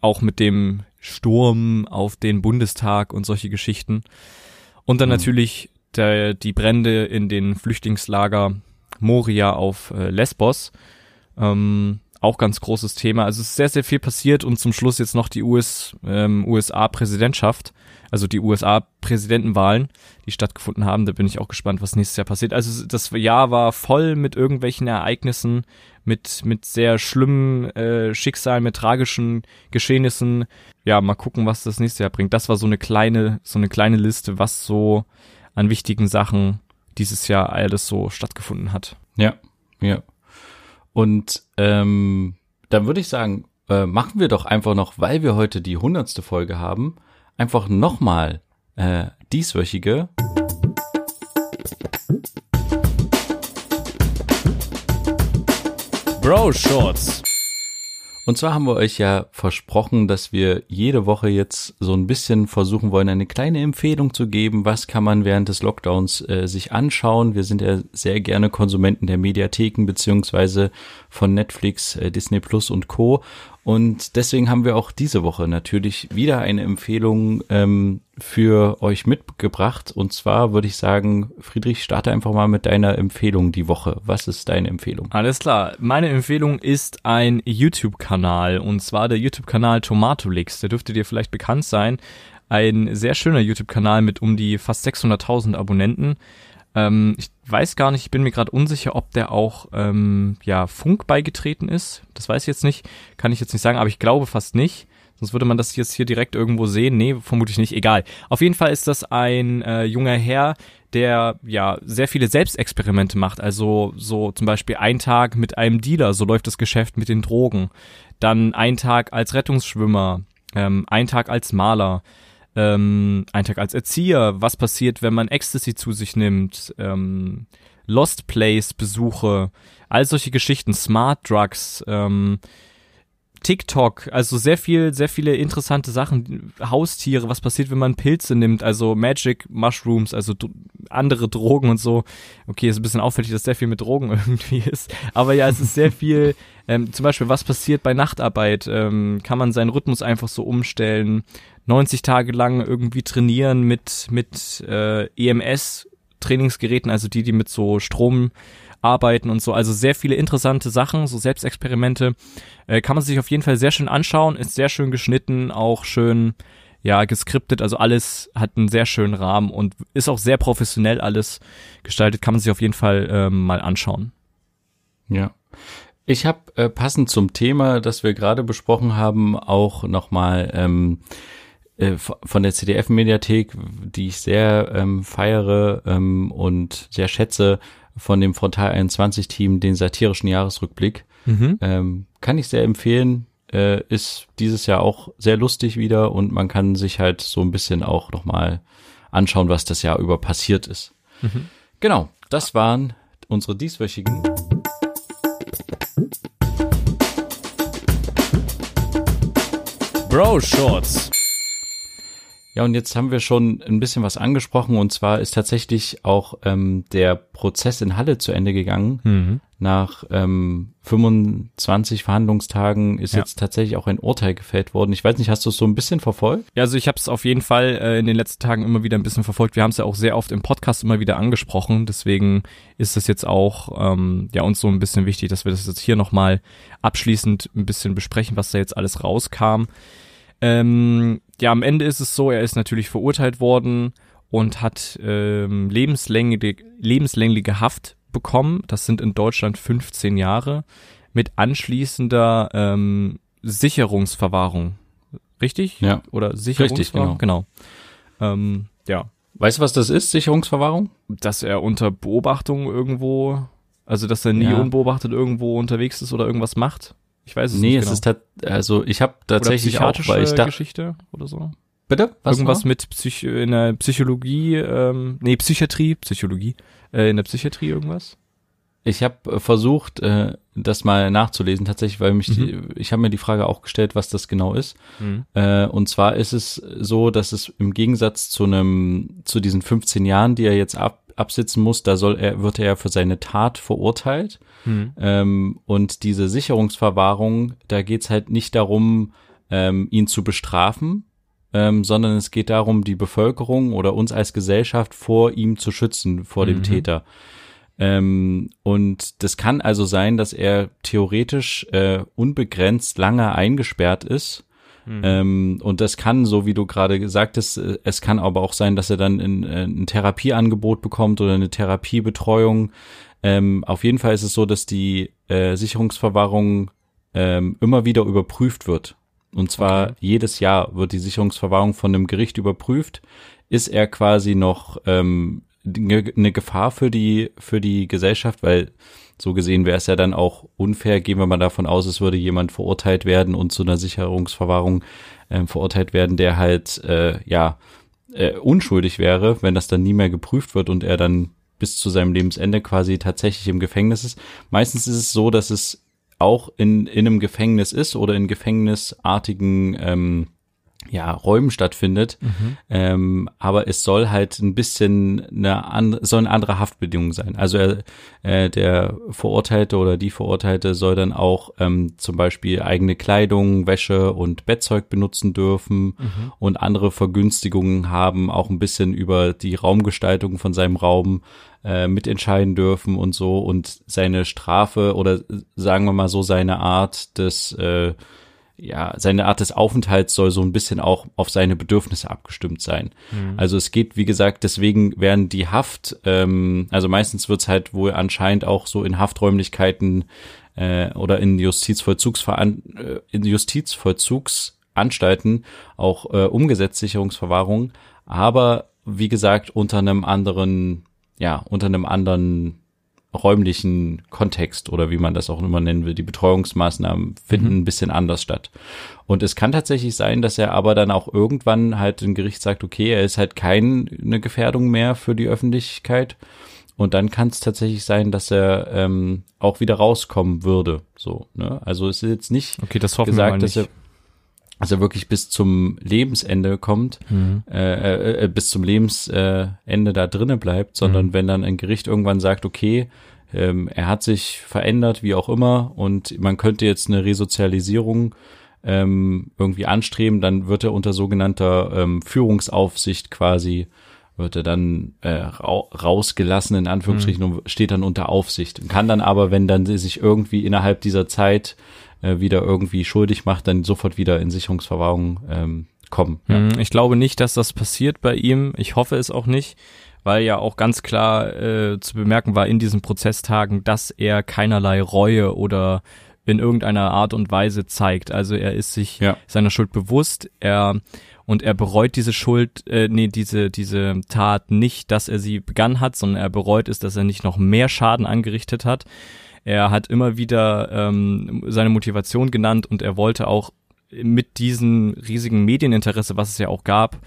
auch mit dem Sturm auf den Bundestag und solche Geschichten. Und dann mhm. natürlich der, die Brände in den Flüchtlingslager Moria auf äh, Lesbos. Ähm, auch ganz großes Thema. Also es ist sehr, sehr viel passiert und zum Schluss jetzt noch die US, ähm, USA-Präsidentschaft, also die USA-Präsidentenwahlen, die stattgefunden haben. Da bin ich auch gespannt, was nächstes Jahr passiert. Also das Jahr war voll mit irgendwelchen Ereignissen, mit, mit sehr schlimmen äh, Schicksalen, mit tragischen Geschehnissen. Ja, mal gucken, was das nächste Jahr bringt. Das war so eine kleine, so eine kleine Liste, was so an wichtigen Sachen dieses Jahr alles so stattgefunden hat. Ja, ja. Und ähm, dann würde ich sagen, äh, machen wir doch einfach noch, weil wir heute die hundertste Folge haben, einfach nochmal äh, dieswöchige Bro Shorts. Und zwar haben wir euch ja versprochen, dass wir jede Woche jetzt so ein bisschen versuchen wollen, eine kleine Empfehlung zu geben. Was kann man während des Lockdowns äh, sich anschauen? Wir sind ja sehr gerne Konsumenten der Mediatheken beziehungsweise von Netflix, äh, Disney Plus und Co. Und deswegen haben wir auch diese Woche natürlich wieder eine Empfehlung ähm, für euch mitgebracht. Und zwar würde ich sagen, Friedrich, starte einfach mal mit deiner Empfehlung die Woche. Was ist deine Empfehlung? Alles klar. Meine Empfehlung ist ein YouTube-Kanal. Und zwar der YouTube-Kanal Tomatolix. Der dürfte dir vielleicht bekannt sein. Ein sehr schöner YouTube-Kanal mit um die fast 600.000 Abonnenten. Ähm, ich weiß gar nicht, ich bin mir gerade unsicher, ob der auch ähm, ja Funk beigetreten ist. Das weiß ich jetzt nicht, kann ich jetzt nicht sagen, aber ich glaube fast nicht. Sonst würde man das jetzt hier direkt irgendwo sehen. Nee, vermutlich nicht. Egal. Auf jeden Fall ist das ein äh, junger Herr, der ja sehr viele Selbstexperimente macht. Also so zum Beispiel ein Tag mit einem Dealer, so läuft das Geschäft mit den Drogen. Dann ein Tag als Rettungsschwimmer, ähm, ein Tag als Maler, ähm, ein Tag als Erzieher, was passiert, wenn man Ecstasy zu sich nimmt, ähm, Lost Place Besuche, all solche Geschichten, Smart Drugs, ähm, TikTok, also sehr viel, sehr viele interessante Sachen, Haustiere, was passiert, wenn man Pilze nimmt, also Magic Mushrooms, also andere Drogen und so. Okay, ist ein bisschen auffällig, dass sehr viel mit Drogen <laughs> irgendwie ist, aber ja, es ist sehr viel, <laughs> ähm, zum Beispiel, was passiert bei Nachtarbeit, ähm, kann man seinen Rhythmus einfach so umstellen, 90 Tage lang irgendwie trainieren mit, mit äh, EMS Trainingsgeräten, also die, die mit so Strom arbeiten und so. Also sehr viele interessante Sachen, so Selbstexperimente. Äh, kann man sich auf jeden Fall sehr schön anschauen, ist sehr schön geschnitten, auch schön ja geskriptet, also alles hat einen sehr schönen Rahmen und ist auch sehr professionell alles gestaltet, kann man sich auf jeden Fall ähm, mal anschauen. Ja. Ich habe äh, passend zum Thema, das wir gerade besprochen haben, auch nochmal ähm, äh, von der CDF-Mediathek, die ich sehr ähm, feiere ähm, und sehr schätze, von dem Frontal 21-Team den satirischen Jahresrückblick. Mhm. Ähm, kann ich sehr empfehlen. Äh, ist dieses Jahr auch sehr lustig wieder und man kann sich halt so ein bisschen auch nochmal anschauen, was das Jahr über passiert ist. Mhm. Genau, das waren unsere dieswöchigen. Bro Shorts. Ja, und jetzt haben wir schon ein bisschen was angesprochen und zwar ist tatsächlich auch ähm, der Prozess in Halle zu Ende gegangen. Mhm. Nach ähm, 25 Verhandlungstagen ist ja. jetzt tatsächlich auch ein Urteil gefällt worden. Ich weiß nicht, hast du es so ein bisschen verfolgt? Ja, also ich habe es auf jeden Fall äh, in den letzten Tagen immer wieder ein bisschen verfolgt. Wir haben es ja auch sehr oft im Podcast immer wieder angesprochen. Deswegen ist es jetzt auch ähm, ja uns so ein bisschen wichtig, dass wir das jetzt hier nochmal abschließend ein bisschen besprechen, was da jetzt alles rauskam. Ähm, ja, am Ende ist es so, er ist natürlich verurteilt worden und hat ähm, lebenslängliche, lebenslängliche Haft bekommen. Das sind in Deutschland 15 Jahre mit anschließender ähm, Sicherungsverwahrung. Richtig? Ja. Oder Sicherungsverwahrung? Richtig, genau. genau. Ähm, ja. Weißt du, was das ist, Sicherungsverwahrung? Dass er unter Beobachtung irgendwo, also dass er nie ja. unbeobachtet irgendwo unterwegs ist oder irgendwas macht. Ich weiß es nee, nicht. Nee, es genau. ist also ich habe tatsächlich auch, weil ich da Geschichte oder so. Bitte? Was Irgendwas war? mit Psych in der Psychologie, ähm, nee, Psychiatrie, Psychologie, äh, in der Psychiatrie irgendwas? Ich habe äh, versucht, äh, das mal nachzulesen, tatsächlich, weil mich, mhm. die, ich habe mir die Frage auch gestellt, was das genau ist. Mhm. Äh, und zwar ist es so, dass es im Gegensatz zu einem, zu diesen 15 Jahren, die er jetzt ab, absitzen muss, da soll er, wird er für seine Tat verurteilt. Mhm. Ähm, und diese Sicherungsverwahrung, da geht's halt nicht darum, ähm, ihn zu bestrafen, ähm, sondern es geht darum, die Bevölkerung oder uns als Gesellschaft vor ihm zu schützen, vor dem mhm. Täter. Ähm, und das kann also sein, dass er theoretisch äh, unbegrenzt lange eingesperrt ist. Mhm. Ähm, und das kann, so wie du gerade gesagt hast, äh, es kann aber auch sein, dass er dann in, in äh, ein Therapieangebot bekommt oder eine Therapiebetreuung. Ähm, auf jeden Fall ist es so, dass die äh, Sicherungsverwahrung ähm, immer wieder überprüft wird. Und zwar okay. jedes Jahr wird die Sicherungsverwahrung von einem Gericht überprüft. Ist er quasi noch ähm, eine Gefahr für die für die Gesellschaft, weil so gesehen wäre es ja dann auch unfair, gehen wir mal davon aus, es würde jemand verurteilt werden und zu einer Sicherungsverwahrung äh, verurteilt werden, der halt äh, ja äh, unschuldig wäre, wenn das dann nie mehr geprüft wird und er dann bis zu seinem Lebensende quasi tatsächlich im Gefängnis ist. Meistens ist es so, dass es auch in, in einem Gefängnis ist oder in gefängnisartigen ähm, ja, Räumen stattfindet. Mhm. Ähm, aber es soll halt ein bisschen eine andere, soll eine andere Haftbedingung sein. Also er, äh, der Verurteilte oder die Verurteilte soll dann auch ähm, zum Beispiel eigene Kleidung, Wäsche und Bettzeug benutzen dürfen mhm. und andere Vergünstigungen haben, auch ein bisschen über die Raumgestaltung von seinem Raum äh, mitentscheiden dürfen und so und seine Strafe oder sagen wir mal so seine Art des äh, ja, seine Art des Aufenthalts soll so ein bisschen auch auf seine Bedürfnisse abgestimmt sein. Mhm. Also es geht, wie gesagt, deswegen werden die Haft, ähm, also meistens wird's halt wohl anscheinend auch so in Hafträumlichkeiten äh, oder in Justizvollzugsveran äh, in Justizvollzugsanstalten auch äh, umgesetzt, Sicherungsverwahrung, aber wie gesagt, unter einem anderen, ja, unter einem anderen räumlichen Kontext oder wie man das auch immer nennen will. Die Betreuungsmaßnahmen finden mhm. ein bisschen anders statt. Und es kann tatsächlich sein, dass er aber dann auch irgendwann halt ein Gericht sagt, okay, er ist halt keine Gefährdung mehr für die Öffentlichkeit. Und dann kann es tatsächlich sein, dass er ähm, auch wieder rauskommen würde. So, ne? Also es ist jetzt nicht okay, das hoffen gesagt, wir er dass er wirklich bis zum Lebensende kommt, mhm. äh, äh, bis zum Lebensende äh, da drinnen bleibt, sondern mhm. wenn dann ein Gericht irgendwann sagt, okay, ähm, er hat sich verändert, wie auch immer, und man könnte jetzt eine Resozialisierung ähm, irgendwie anstreben, dann wird er unter sogenannter ähm, Führungsaufsicht quasi wird er dann äh, ra rausgelassen in Anführungsstrichen mhm. und steht dann unter Aufsicht und kann dann aber, wenn dann sie sich irgendwie innerhalb dieser Zeit äh, wieder irgendwie schuldig macht, dann sofort wieder in Sicherungsverwahrung ähm, kommen. Ja. Mhm, ich glaube nicht, dass das passiert bei ihm. Ich hoffe es auch nicht, weil ja auch ganz klar äh, zu bemerken war in diesen Prozesstagen, dass er keinerlei Reue oder in irgendeiner Art und Weise zeigt. Also er ist sich ja. seiner Schuld bewusst, er und er bereut diese Schuld, äh, nee, diese, diese Tat nicht, dass er sie begangen hat, sondern er bereut es, dass er nicht noch mehr Schaden angerichtet hat. Er hat immer wieder ähm, seine Motivation genannt und er wollte auch mit diesem riesigen Medieninteresse, was es ja auch gab,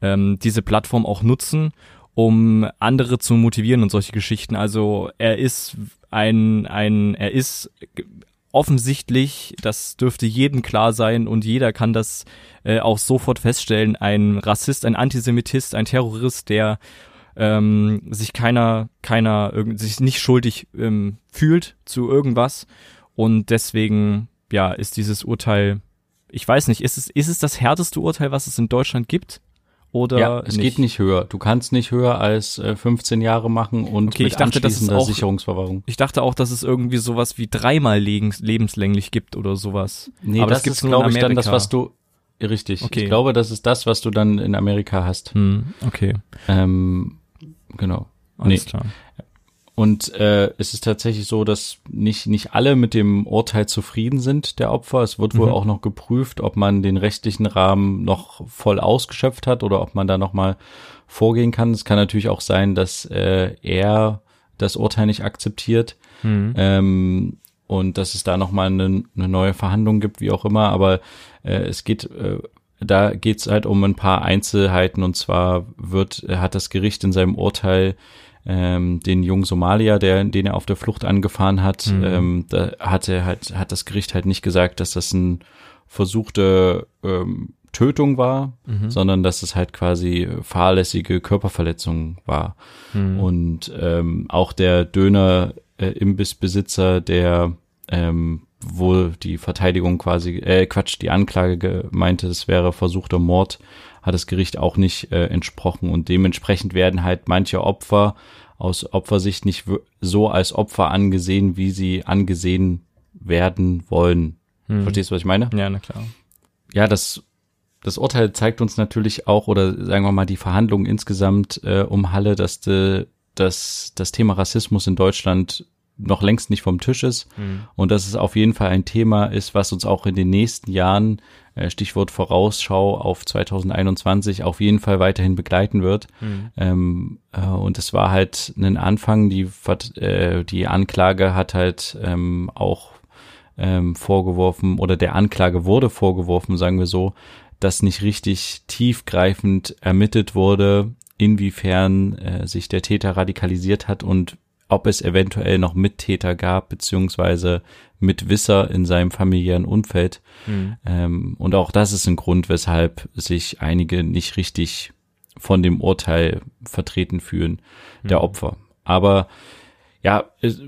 ähm, diese Plattform auch nutzen, um andere zu motivieren und solche Geschichten. Also er ist ein, ein, er ist offensichtlich, das dürfte jedem klar sein und jeder kann das äh, auch sofort feststellen, ein Rassist, ein Antisemitist, ein Terrorist, der ähm, sich keiner, keiner, sich nicht schuldig ähm, fühlt zu irgendwas. Und deswegen, ja, ist dieses Urteil, ich weiß nicht, ist es, ist es das härteste Urteil, was es in Deutschland gibt? Oder ja, es nicht? geht nicht höher. Du kannst nicht höher als äh, 15 Jahre machen und okay, mit ich dachte, das ist auch, Sicherungsverwahrung. Ich dachte auch, dass es irgendwie sowas wie dreimal lebens lebenslänglich gibt oder sowas. Nee, Aber das, das ist, glaube ich, dann das, was du, richtig. Okay. Ich glaube, das ist das, was du dann in Amerika hast. Hm, okay. Ähm, Genau. Alles nee. klar. Und äh, es ist tatsächlich so, dass nicht, nicht alle mit dem Urteil zufrieden sind, der Opfer. Es wird wohl mhm. auch noch geprüft, ob man den rechtlichen Rahmen noch voll ausgeschöpft hat oder ob man da nochmal vorgehen kann. Es kann natürlich auch sein, dass äh, er das Urteil nicht akzeptiert mhm. ähm, und dass es da nochmal eine, eine neue Verhandlung gibt, wie auch immer. Aber äh, es geht äh, da geht's halt um ein paar Einzelheiten und zwar wird hat das Gericht in seinem Urteil ähm, den jungen Somalier, der, den er auf der Flucht angefahren hat, mhm. ähm, da hat er halt hat das Gericht halt nicht gesagt, dass das ein versuchte ähm, Tötung war, mhm. sondern dass es halt quasi fahrlässige Körperverletzung war. Mhm. Und ähm, auch der Döner äh, Imbissbesitzer, der ähm, wohl die Verteidigung quasi, äh, Quatsch, die Anklage meinte, es wäre versuchter Mord, hat das Gericht auch nicht äh, entsprochen und dementsprechend werden halt manche Opfer aus Opfersicht nicht so als Opfer angesehen, wie sie angesehen werden wollen. Hm. Verstehst du, was ich meine? Ja, na klar. Ja, das, das Urteil zeigt uns natürlich auch, oder sagen wir mal, die Verhandlungen insgesamt äh, um Halle, dass de, dass das Thema Rassismus in Deutschland noch längst nicht vom Tisch ist mhm. und dass es auf jeden Fall ein Thema ist, was uns auch in den nächsten Jahren, äh, Stichwort Vorausschau auf 2021, auf jeden Fall weiterhin begleiten wird. Mhm. Ähm, äh, und es war halt ein Anfang, die, äh, die Anklage hat halt ähm, auch ähm, vorgeworfen oder der Anklage wurde vorgeworfen, sagen wir so, dass nicht richtig tiefgreifend ermittelt wurde, inwiefern äh, sich der Täter radikalisiert hat und ob es eventuell noch Mittäter gab, beziehungsweise Mitwisser in seinem familiären Umfeld. Mhm. Ähm, und auch das ist ein Grund, weshalb sich einige nicht richtig von dem Urteil vertreten fühlen, der mhm. Opfer. Aber ja, es,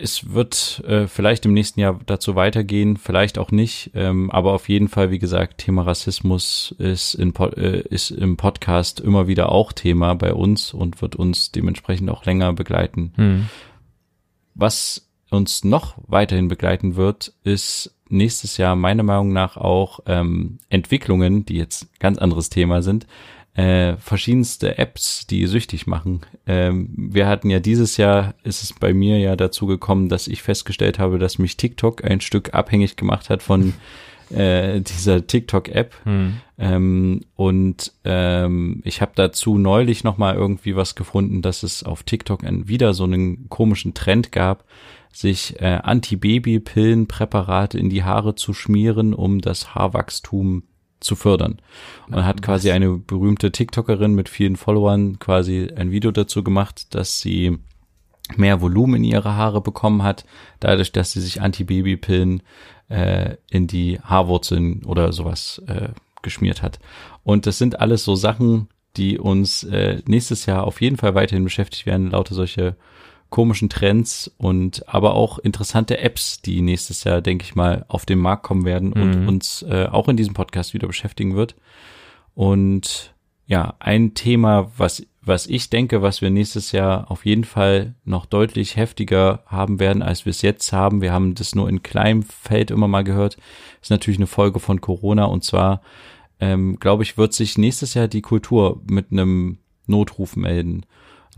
es wird äh, vielleicht im nächsten Jahr dazu weitergehen, vielleicht auch nicht. Ähm, aber auf jeden Fall, wie gesagt, Thema Rassismus ist, in, äh, ist im Podcast immer wieder auch Thema bei uns und wird uns dementsprechend auch länger begleiten. Hm. Was uns noch weiterhin begleiten wird, ist nächstes Jahr meiner Meinung nach auch ähm, Entwicklungen, die jetzt ganz anderes Thema sind, äh, verschiedenste Apps, die süchtig machen. Ähm, wir hatten ja dieses Jahr, ist es bei mir ja dazu gekommen, dass ich festgestellt habe, dass mich TikTok ein Stück abhängig gemacht hat von <laughs> äh, dieser TikTok-App. Hm. Ähm, und ähm, ich habe dazu neulich noch mal irgendwie was gefunden, dass es auf TikTok ein, wieder so einen komischen Trend gab, sich äh, Antibabypillenpräparate in die Haare zu schmieren, um das Haarwachstum zu fördern. Und hat quasi eine berühmte TikTokerin mit vielen Followern quasi ein Video dazu gemacht, dass sie mehr Volumen in ihre Haare bekommen hat, dadurch, dass sie sich Antibabypillen äh, in die Haarwurzeln oder sowas äh, geschmiert hat. Und das sind alles so Sachen, die uns äh, nächstes Jahr auf jeden Fall weiterhin beschäftigt werden, lauter solche komischen Trends und aber auch interessante Apps, die nächstes Jahr, denke ich mal, auf den Markt kommen werden und mhm. uns äh, auch in diesem Podcast wieder beschäftigen wird. Und ja, ein Thema, was, was ich denke, was wir nächstes Jahr auf jeden Fall noch deutlich heftiger haben werden, als wir es jetzt haben. Wir haben das nur in kleinem Feld immer mal gehört. Ist natürlich eine Folge von Corona und zwar, ähm, glaube ich, wird sich nächstes Jahr die Kultur mit einem Notruf melden.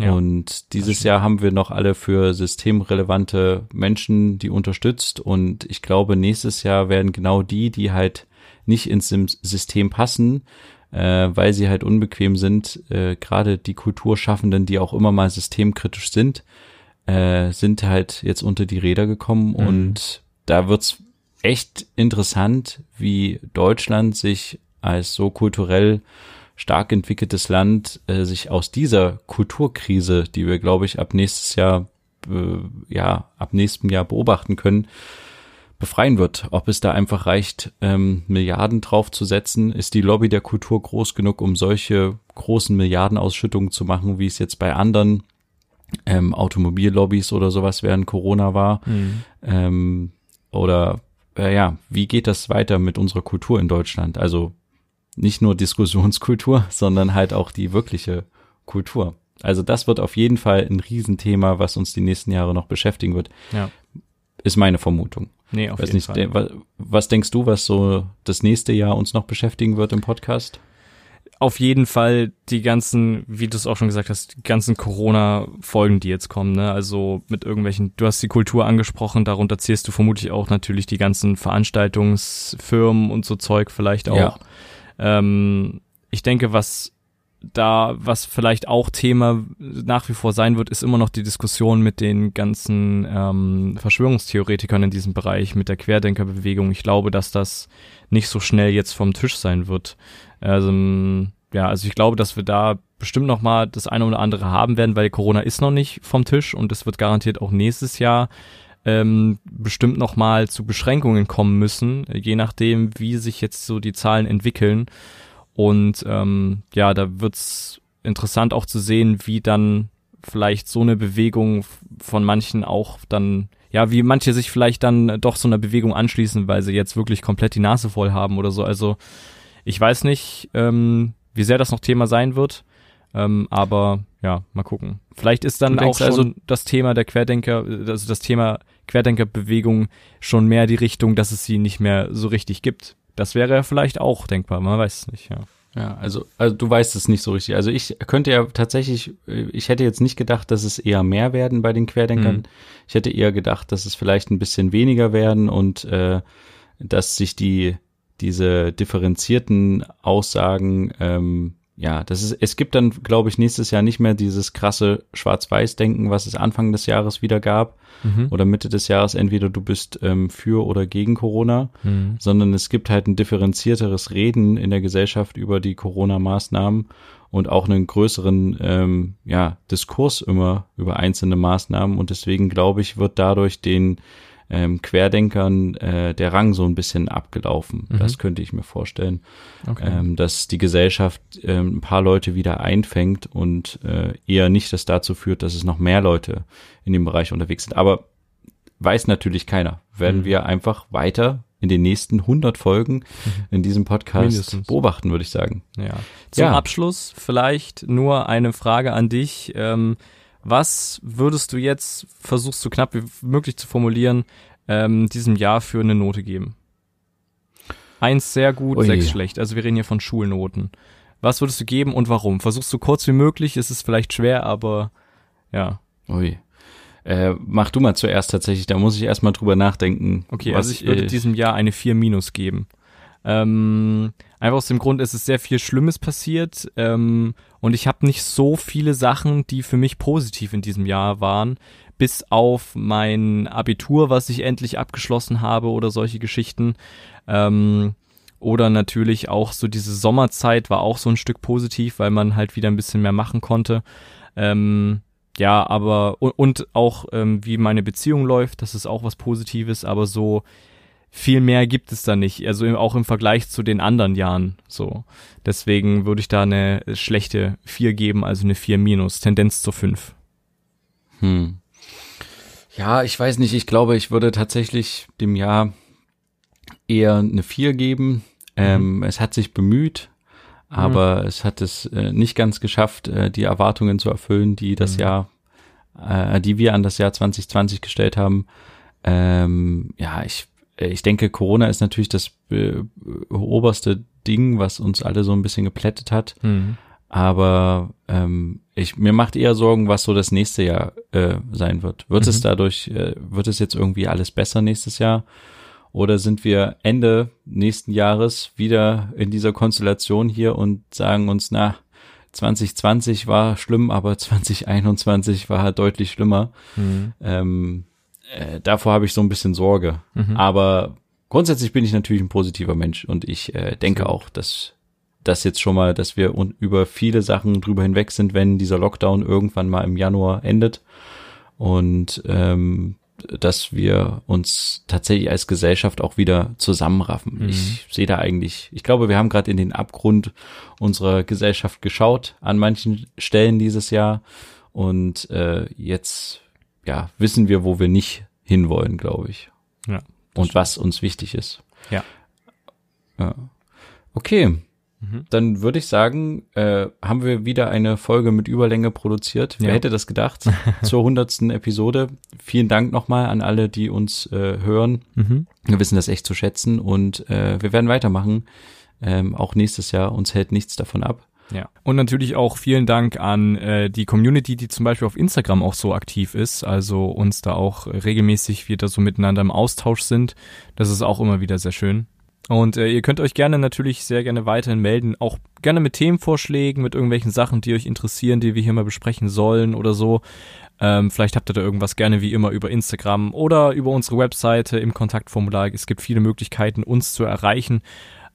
Ja, und dieses Jahr haben wir noch alle für systemrelevante Menschen die unterstützt. Und ich glaube, nächstes Jahr werden genau die, die halt nicht ins System passen, äh, weil sie halt unbequem sind, äh, gerade die Kulturschaffenden, die auch immer mal systemkritisch sind, äh, sind halt jetzt unter die Räder gekommen. Mhm. und da wird's echt interessant, wie Deutschland sich als so kulturell stark entwickeltes Land äh, sich aus dieser Kulturkrise, die wir, glaube ich, ab nächstes Jahr, äh, ja, ab nächstem Jahr beobachten können, befreien wird. Ob es da einfach reicht, ähm, Milliarden draufzusetzen, ist die Lobby der Kultur groß genug, um solche großen Milliardenausschüttungen zu machen, wie es jetzt bei anderen ähm, Automobillobbys oder sowas während Corona war. Mhm. Ähm, oder äh, ja, wie geht das weiter mit unserer Kultur in Deutschland? Also nicht nur Diskussionskultur, <laughs> sondern halt auch die wirkliche Kultur. Also das wird auf jeden Fall ein Riesenthema, was uns die nächsten Jahre noch beschäftigen wird. Ja. Ist meine Vermutung. Nee, auf Weiß jeden nicht, Fall. Was, was denkst du, was so das nächste Jahr uns noch beschäftigen wird im Podcast? Auf jeden Fall die ganzen, wie du es auch schon gesagt hast, die ganzen Corona-Folgen, die jetzt kommen, ne? Also mit irgendwelchen, du hast die Kultur angesprochen, darunter zählst du vermutlich auch natürlich die ganzen Veranstaltungsfirmen und so Zeug vielleicht auch. Ja. Ähm, ich denke, was da, was vielleicht auch Thema nach wie vor sein wird, ist immer noch die Diskussion mit den ganzen ähm, Verschwörungstheoretikern in diesem Bereich, mit der Querdenkerbewegung. Ich glaube, dass das nicht so schnell jetzt vom Tisch sein wird. Also, ja, also ich glaube, dass wir da bestimmt noch mal das eine oder andere haben werden, weil Corona ist noch nicht vom Tisch und es wird garantiert auch nächstes Jahr ähm, bestimmt noch mal zu Beschränkungen kommen müssen, je nachdem, wie sich jetzt so die Zahlen entwickeln. Und ähm, ja, da wird's interessant auch zu sehen, wie dann vielleicht so eine Bewegung von manchen auch dann, ja, wie manche sich vielleicht dann doch so einer Bewegung anschließen, weil sie jetzt wirklich komplett die Nase voll haben oder so. Also ich weiß nicht, ähm, wie sehr das noch Thema sein wird, ähm, aber ja, mal gucken. Vielleicht ist dann auch also das Thema der Querdenker, also das Thema Querdenkerbewegung schon mehr die Richtung, dass es sie nicht mehr so richtig gibt. Das wäre ja vielleicht auch denkbar, man weiß es nicht, ja. Ja, also, also du weißt es nicht so richtig. Also ich könnte ja tatsächlich, ich hätte jetzt nicht gedacht, dass es eher mehr werden bei den Querdenkern. Mhm. Ich hätte eher gedacht, dass es vielleicht ein bisschen weniger werden und äh, dass sich die diese differenzierten Aussagen ähm, ja, das ist, es gibt dann, glaube ich, nächstes Jahr nicht mehr dieses krasse Schwarz-Weiß-Denken, was es Anfang des Jahres wieder gab Mhm. oder Mitte des Jahres, entweder du bist ähm, für oder gegen Corona, Mhm. sondern es gibt halt ein differenzierteres Reden in der Gesellschaft über die Corona-Maßnahmen und auch einen größeren ähm, ja, Diskurs immer über einzelne Maßnahmen und deswegen glaube ich, wird dadurch den ähm, Querdenkern äh, der Rang so ein bisschen abgelaufen. Mhm. Das könnte ich mir vorstellen Okay. ähm, dass die Gesellschaft ähm, ein paar Leute wieder einfängt und äh, eher nicht das dazu führt, dass es noch mehr Leute in dem Bereich unterwegs sind. Aber weiß natürlich keiner. Werden Mhm. wir einfach weiter in den nächsten 100 Folgen in diesem Podcast Mindestens. beobachten, würde ich sagen. Ja. Zum Ja. Abschluss vielleicht nur eine Frage an dich. Ähm, was würdest du jetzt, versuchst du knapp wie möglich zu formulieren, ähm, diesem Jahr für eine Note geben? Eins sehr gut, Ui. sechs schlecht. Also wir reden hier von Schulnoten. Was würdest du geben und warum? Versuchst du kurz wie möglich, es ist vielleicht schwer, aber ja. Ui. Äh, mach du mal zuerst tatsächlich, da muss ich erstmal drüber nachdenken. Okay, also ich würde äh, diesem Jahr eine 4 minus geben. Ähm, einfach aus dem Grund, es ist sehr viel Schlimmes passiert ähm, und ich habe nicht so viele Sachen, die für mich positiv in diesem Jahr waren, bis auf mein Abitur, was ich endlich abgeschlossen habe oder solche Geschichten. Ähm, oder natürlich auch so diese Sommerzeit war auch so ein Stück positiv, weil man halt wieder ein bisschen mehr machen konnte. Ähm, ja, aber und, und auch ähm, wie meine Beziehung läuft, das ist auch was Positives, aber so viel mehr gibt es da nicht, also auch im Vergleich zu den anderen Jahren so. Deswegen würde ich da eine schlechte 4 geben, also eine 4 minus, Tendenz zur 5. Hm. Ja, ich weiß nicht. Ich glaube, ich würde tatsächlich dem Jahr eher eine 4 geben. Ähm, es hat sich bemüht, aber es hat es äh, nicht ganz geschafft, äh, die Erwartungen zu erfüllen, die das Mhm. Jahr, äh, die wir an das Jahr 2020 gestellt haben. Ähm, ja, ich, ich denke, Corona ist natürlich das äh, oberste Ding, was uns alle so ein bisschen geplättet hat. Mhm. Aber ähm, ich mir macht eher Sorgen, was so das nächste Jahr äh, sein wird. Wird es Mhm. dadurch, äh, wird es jetzt irgendwie alles besser nächstes Jahr? Oder sind wir Ende nächsten Jahres wieder in dieser Konstellation hier und sagen uns, na, 2020 war schlimm, aber 2021 war deutlich schlimmer. Mhm. Ähm, äh, davor habe ich so ein bisschen Sorge. Mhm. Aber grundsätzlich bin ich natürlich ein positiver Mensch und ich äh, denke auch, dass das jetzt schon mal, dass wir über viele Sachen drüber hinweg sind, wenn dieser Lockdown irgendwann mal im Januar endet und ähm, dass wir uns tatsächlich als Gesellschaft auch wieder zusammenraffen. Mhm. Ich sehe da eigentlich, ich glaube, wir haben gerade in den Abgrund unserer Gesellschaft geschaut an manchen Stellen dieses Jahr und äh, jetzt ja wissen wir, wo wir nicht hinwollen, glaube ich. Ja, Und was uns wichtig ist. Ja. ja. Okay, Mhm. dann würde ich sagen, äh, haben wir wieder eine Folge mit Überlänge produziert. Wer Ja. hätte das gedacht? <laughs> Zur hundertsten Episode. Vielen Dank nochmal an alle, die uns äh, hören. Mhm. Wir wissen das echt zu schätzen und äh, wir werden weitermachen. Ähm, auch nächstes Jahr. Uns hält nichts davon ab. Ja. Und natürlich auch vielen Dank an äh, die Community, die zum Beispiel auf Instagram auch so aktiv ist, also uns da auch regelmäßig wieder so miteinander im Austausch sind. Das ist auch immer wieder sehr schön. Und äh, ihr könnt euch gerne natürlich sehr gerne weiterhin melden, auch gerne mit Themenvorschlägen, mit irgendwelchen Sachen, die euch interessieren, die wir hier mal besprechen sollen oder so. Ähm, vielleicht habt ihr da irgendwas gerne wie immer über Instagram oder über unsere Webseite im Kontaktformular. Es gibt viele Möglichkeiten, uns zu erreichen,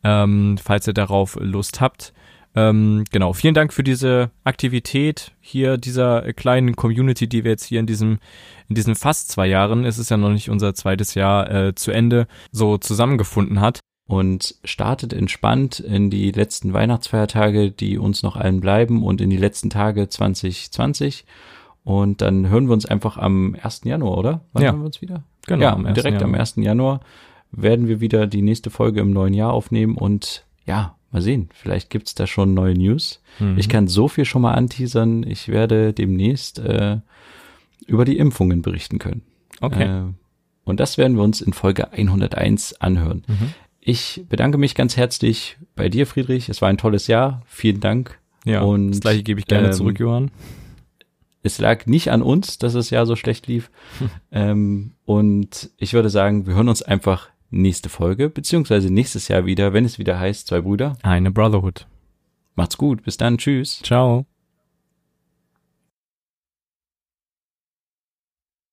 ähm, falls ihr darauf Lust habt. Ähm, genau, vielen Dank für diese Aktivität hier dieser äh, kleinen Community, die wir jetzt hier in diesem, in diesen fast zwei Jahren, es ist ja noch nicht unser zweites Jahr äh, zu Ende, so zusammengefunden hat. und startet entspannt in die letzten Weihnachtsfeiertage, die uns noch allen bleiben und in die letzten Tage 2020. Und dann hören wir uns einfach am 1. Januar, oder? Wann Ja. hören wir uns wieder? Genau, ja, am 1. direkt am Januar. 1. Januar werden wir wieder die nächste Folge im neuen Jahr aufnehmen und ja, mal sehen, vielleicht gibt's da schon neue News. Mhm. Ich kann so viel schon mal anteasern, ich werde demnächst äh, über die Impfungen berichten können. Okay. Äh, und das werden wir uns in Folge 101 anhören. Mhm. Ich bedanke mich ganz herzlich bei dir, Friedrich. Es war ein tolles Jahr. Vielen Dank. Ja, und, das gleiche gebe ich gerne ähm, zurück, Johann. Es lag nicht an uns, dass das Jahr so schlecht lief. <laughs> ähm, und ich würde sagen, wir hören uns einfach nächste Folge, beziehungsweise nächstes Jahr wieder, wenn es wieder heißt, zwei Brüder. Eine Brotherhood. Macht's gut, bis dann, tschüss. Ciao.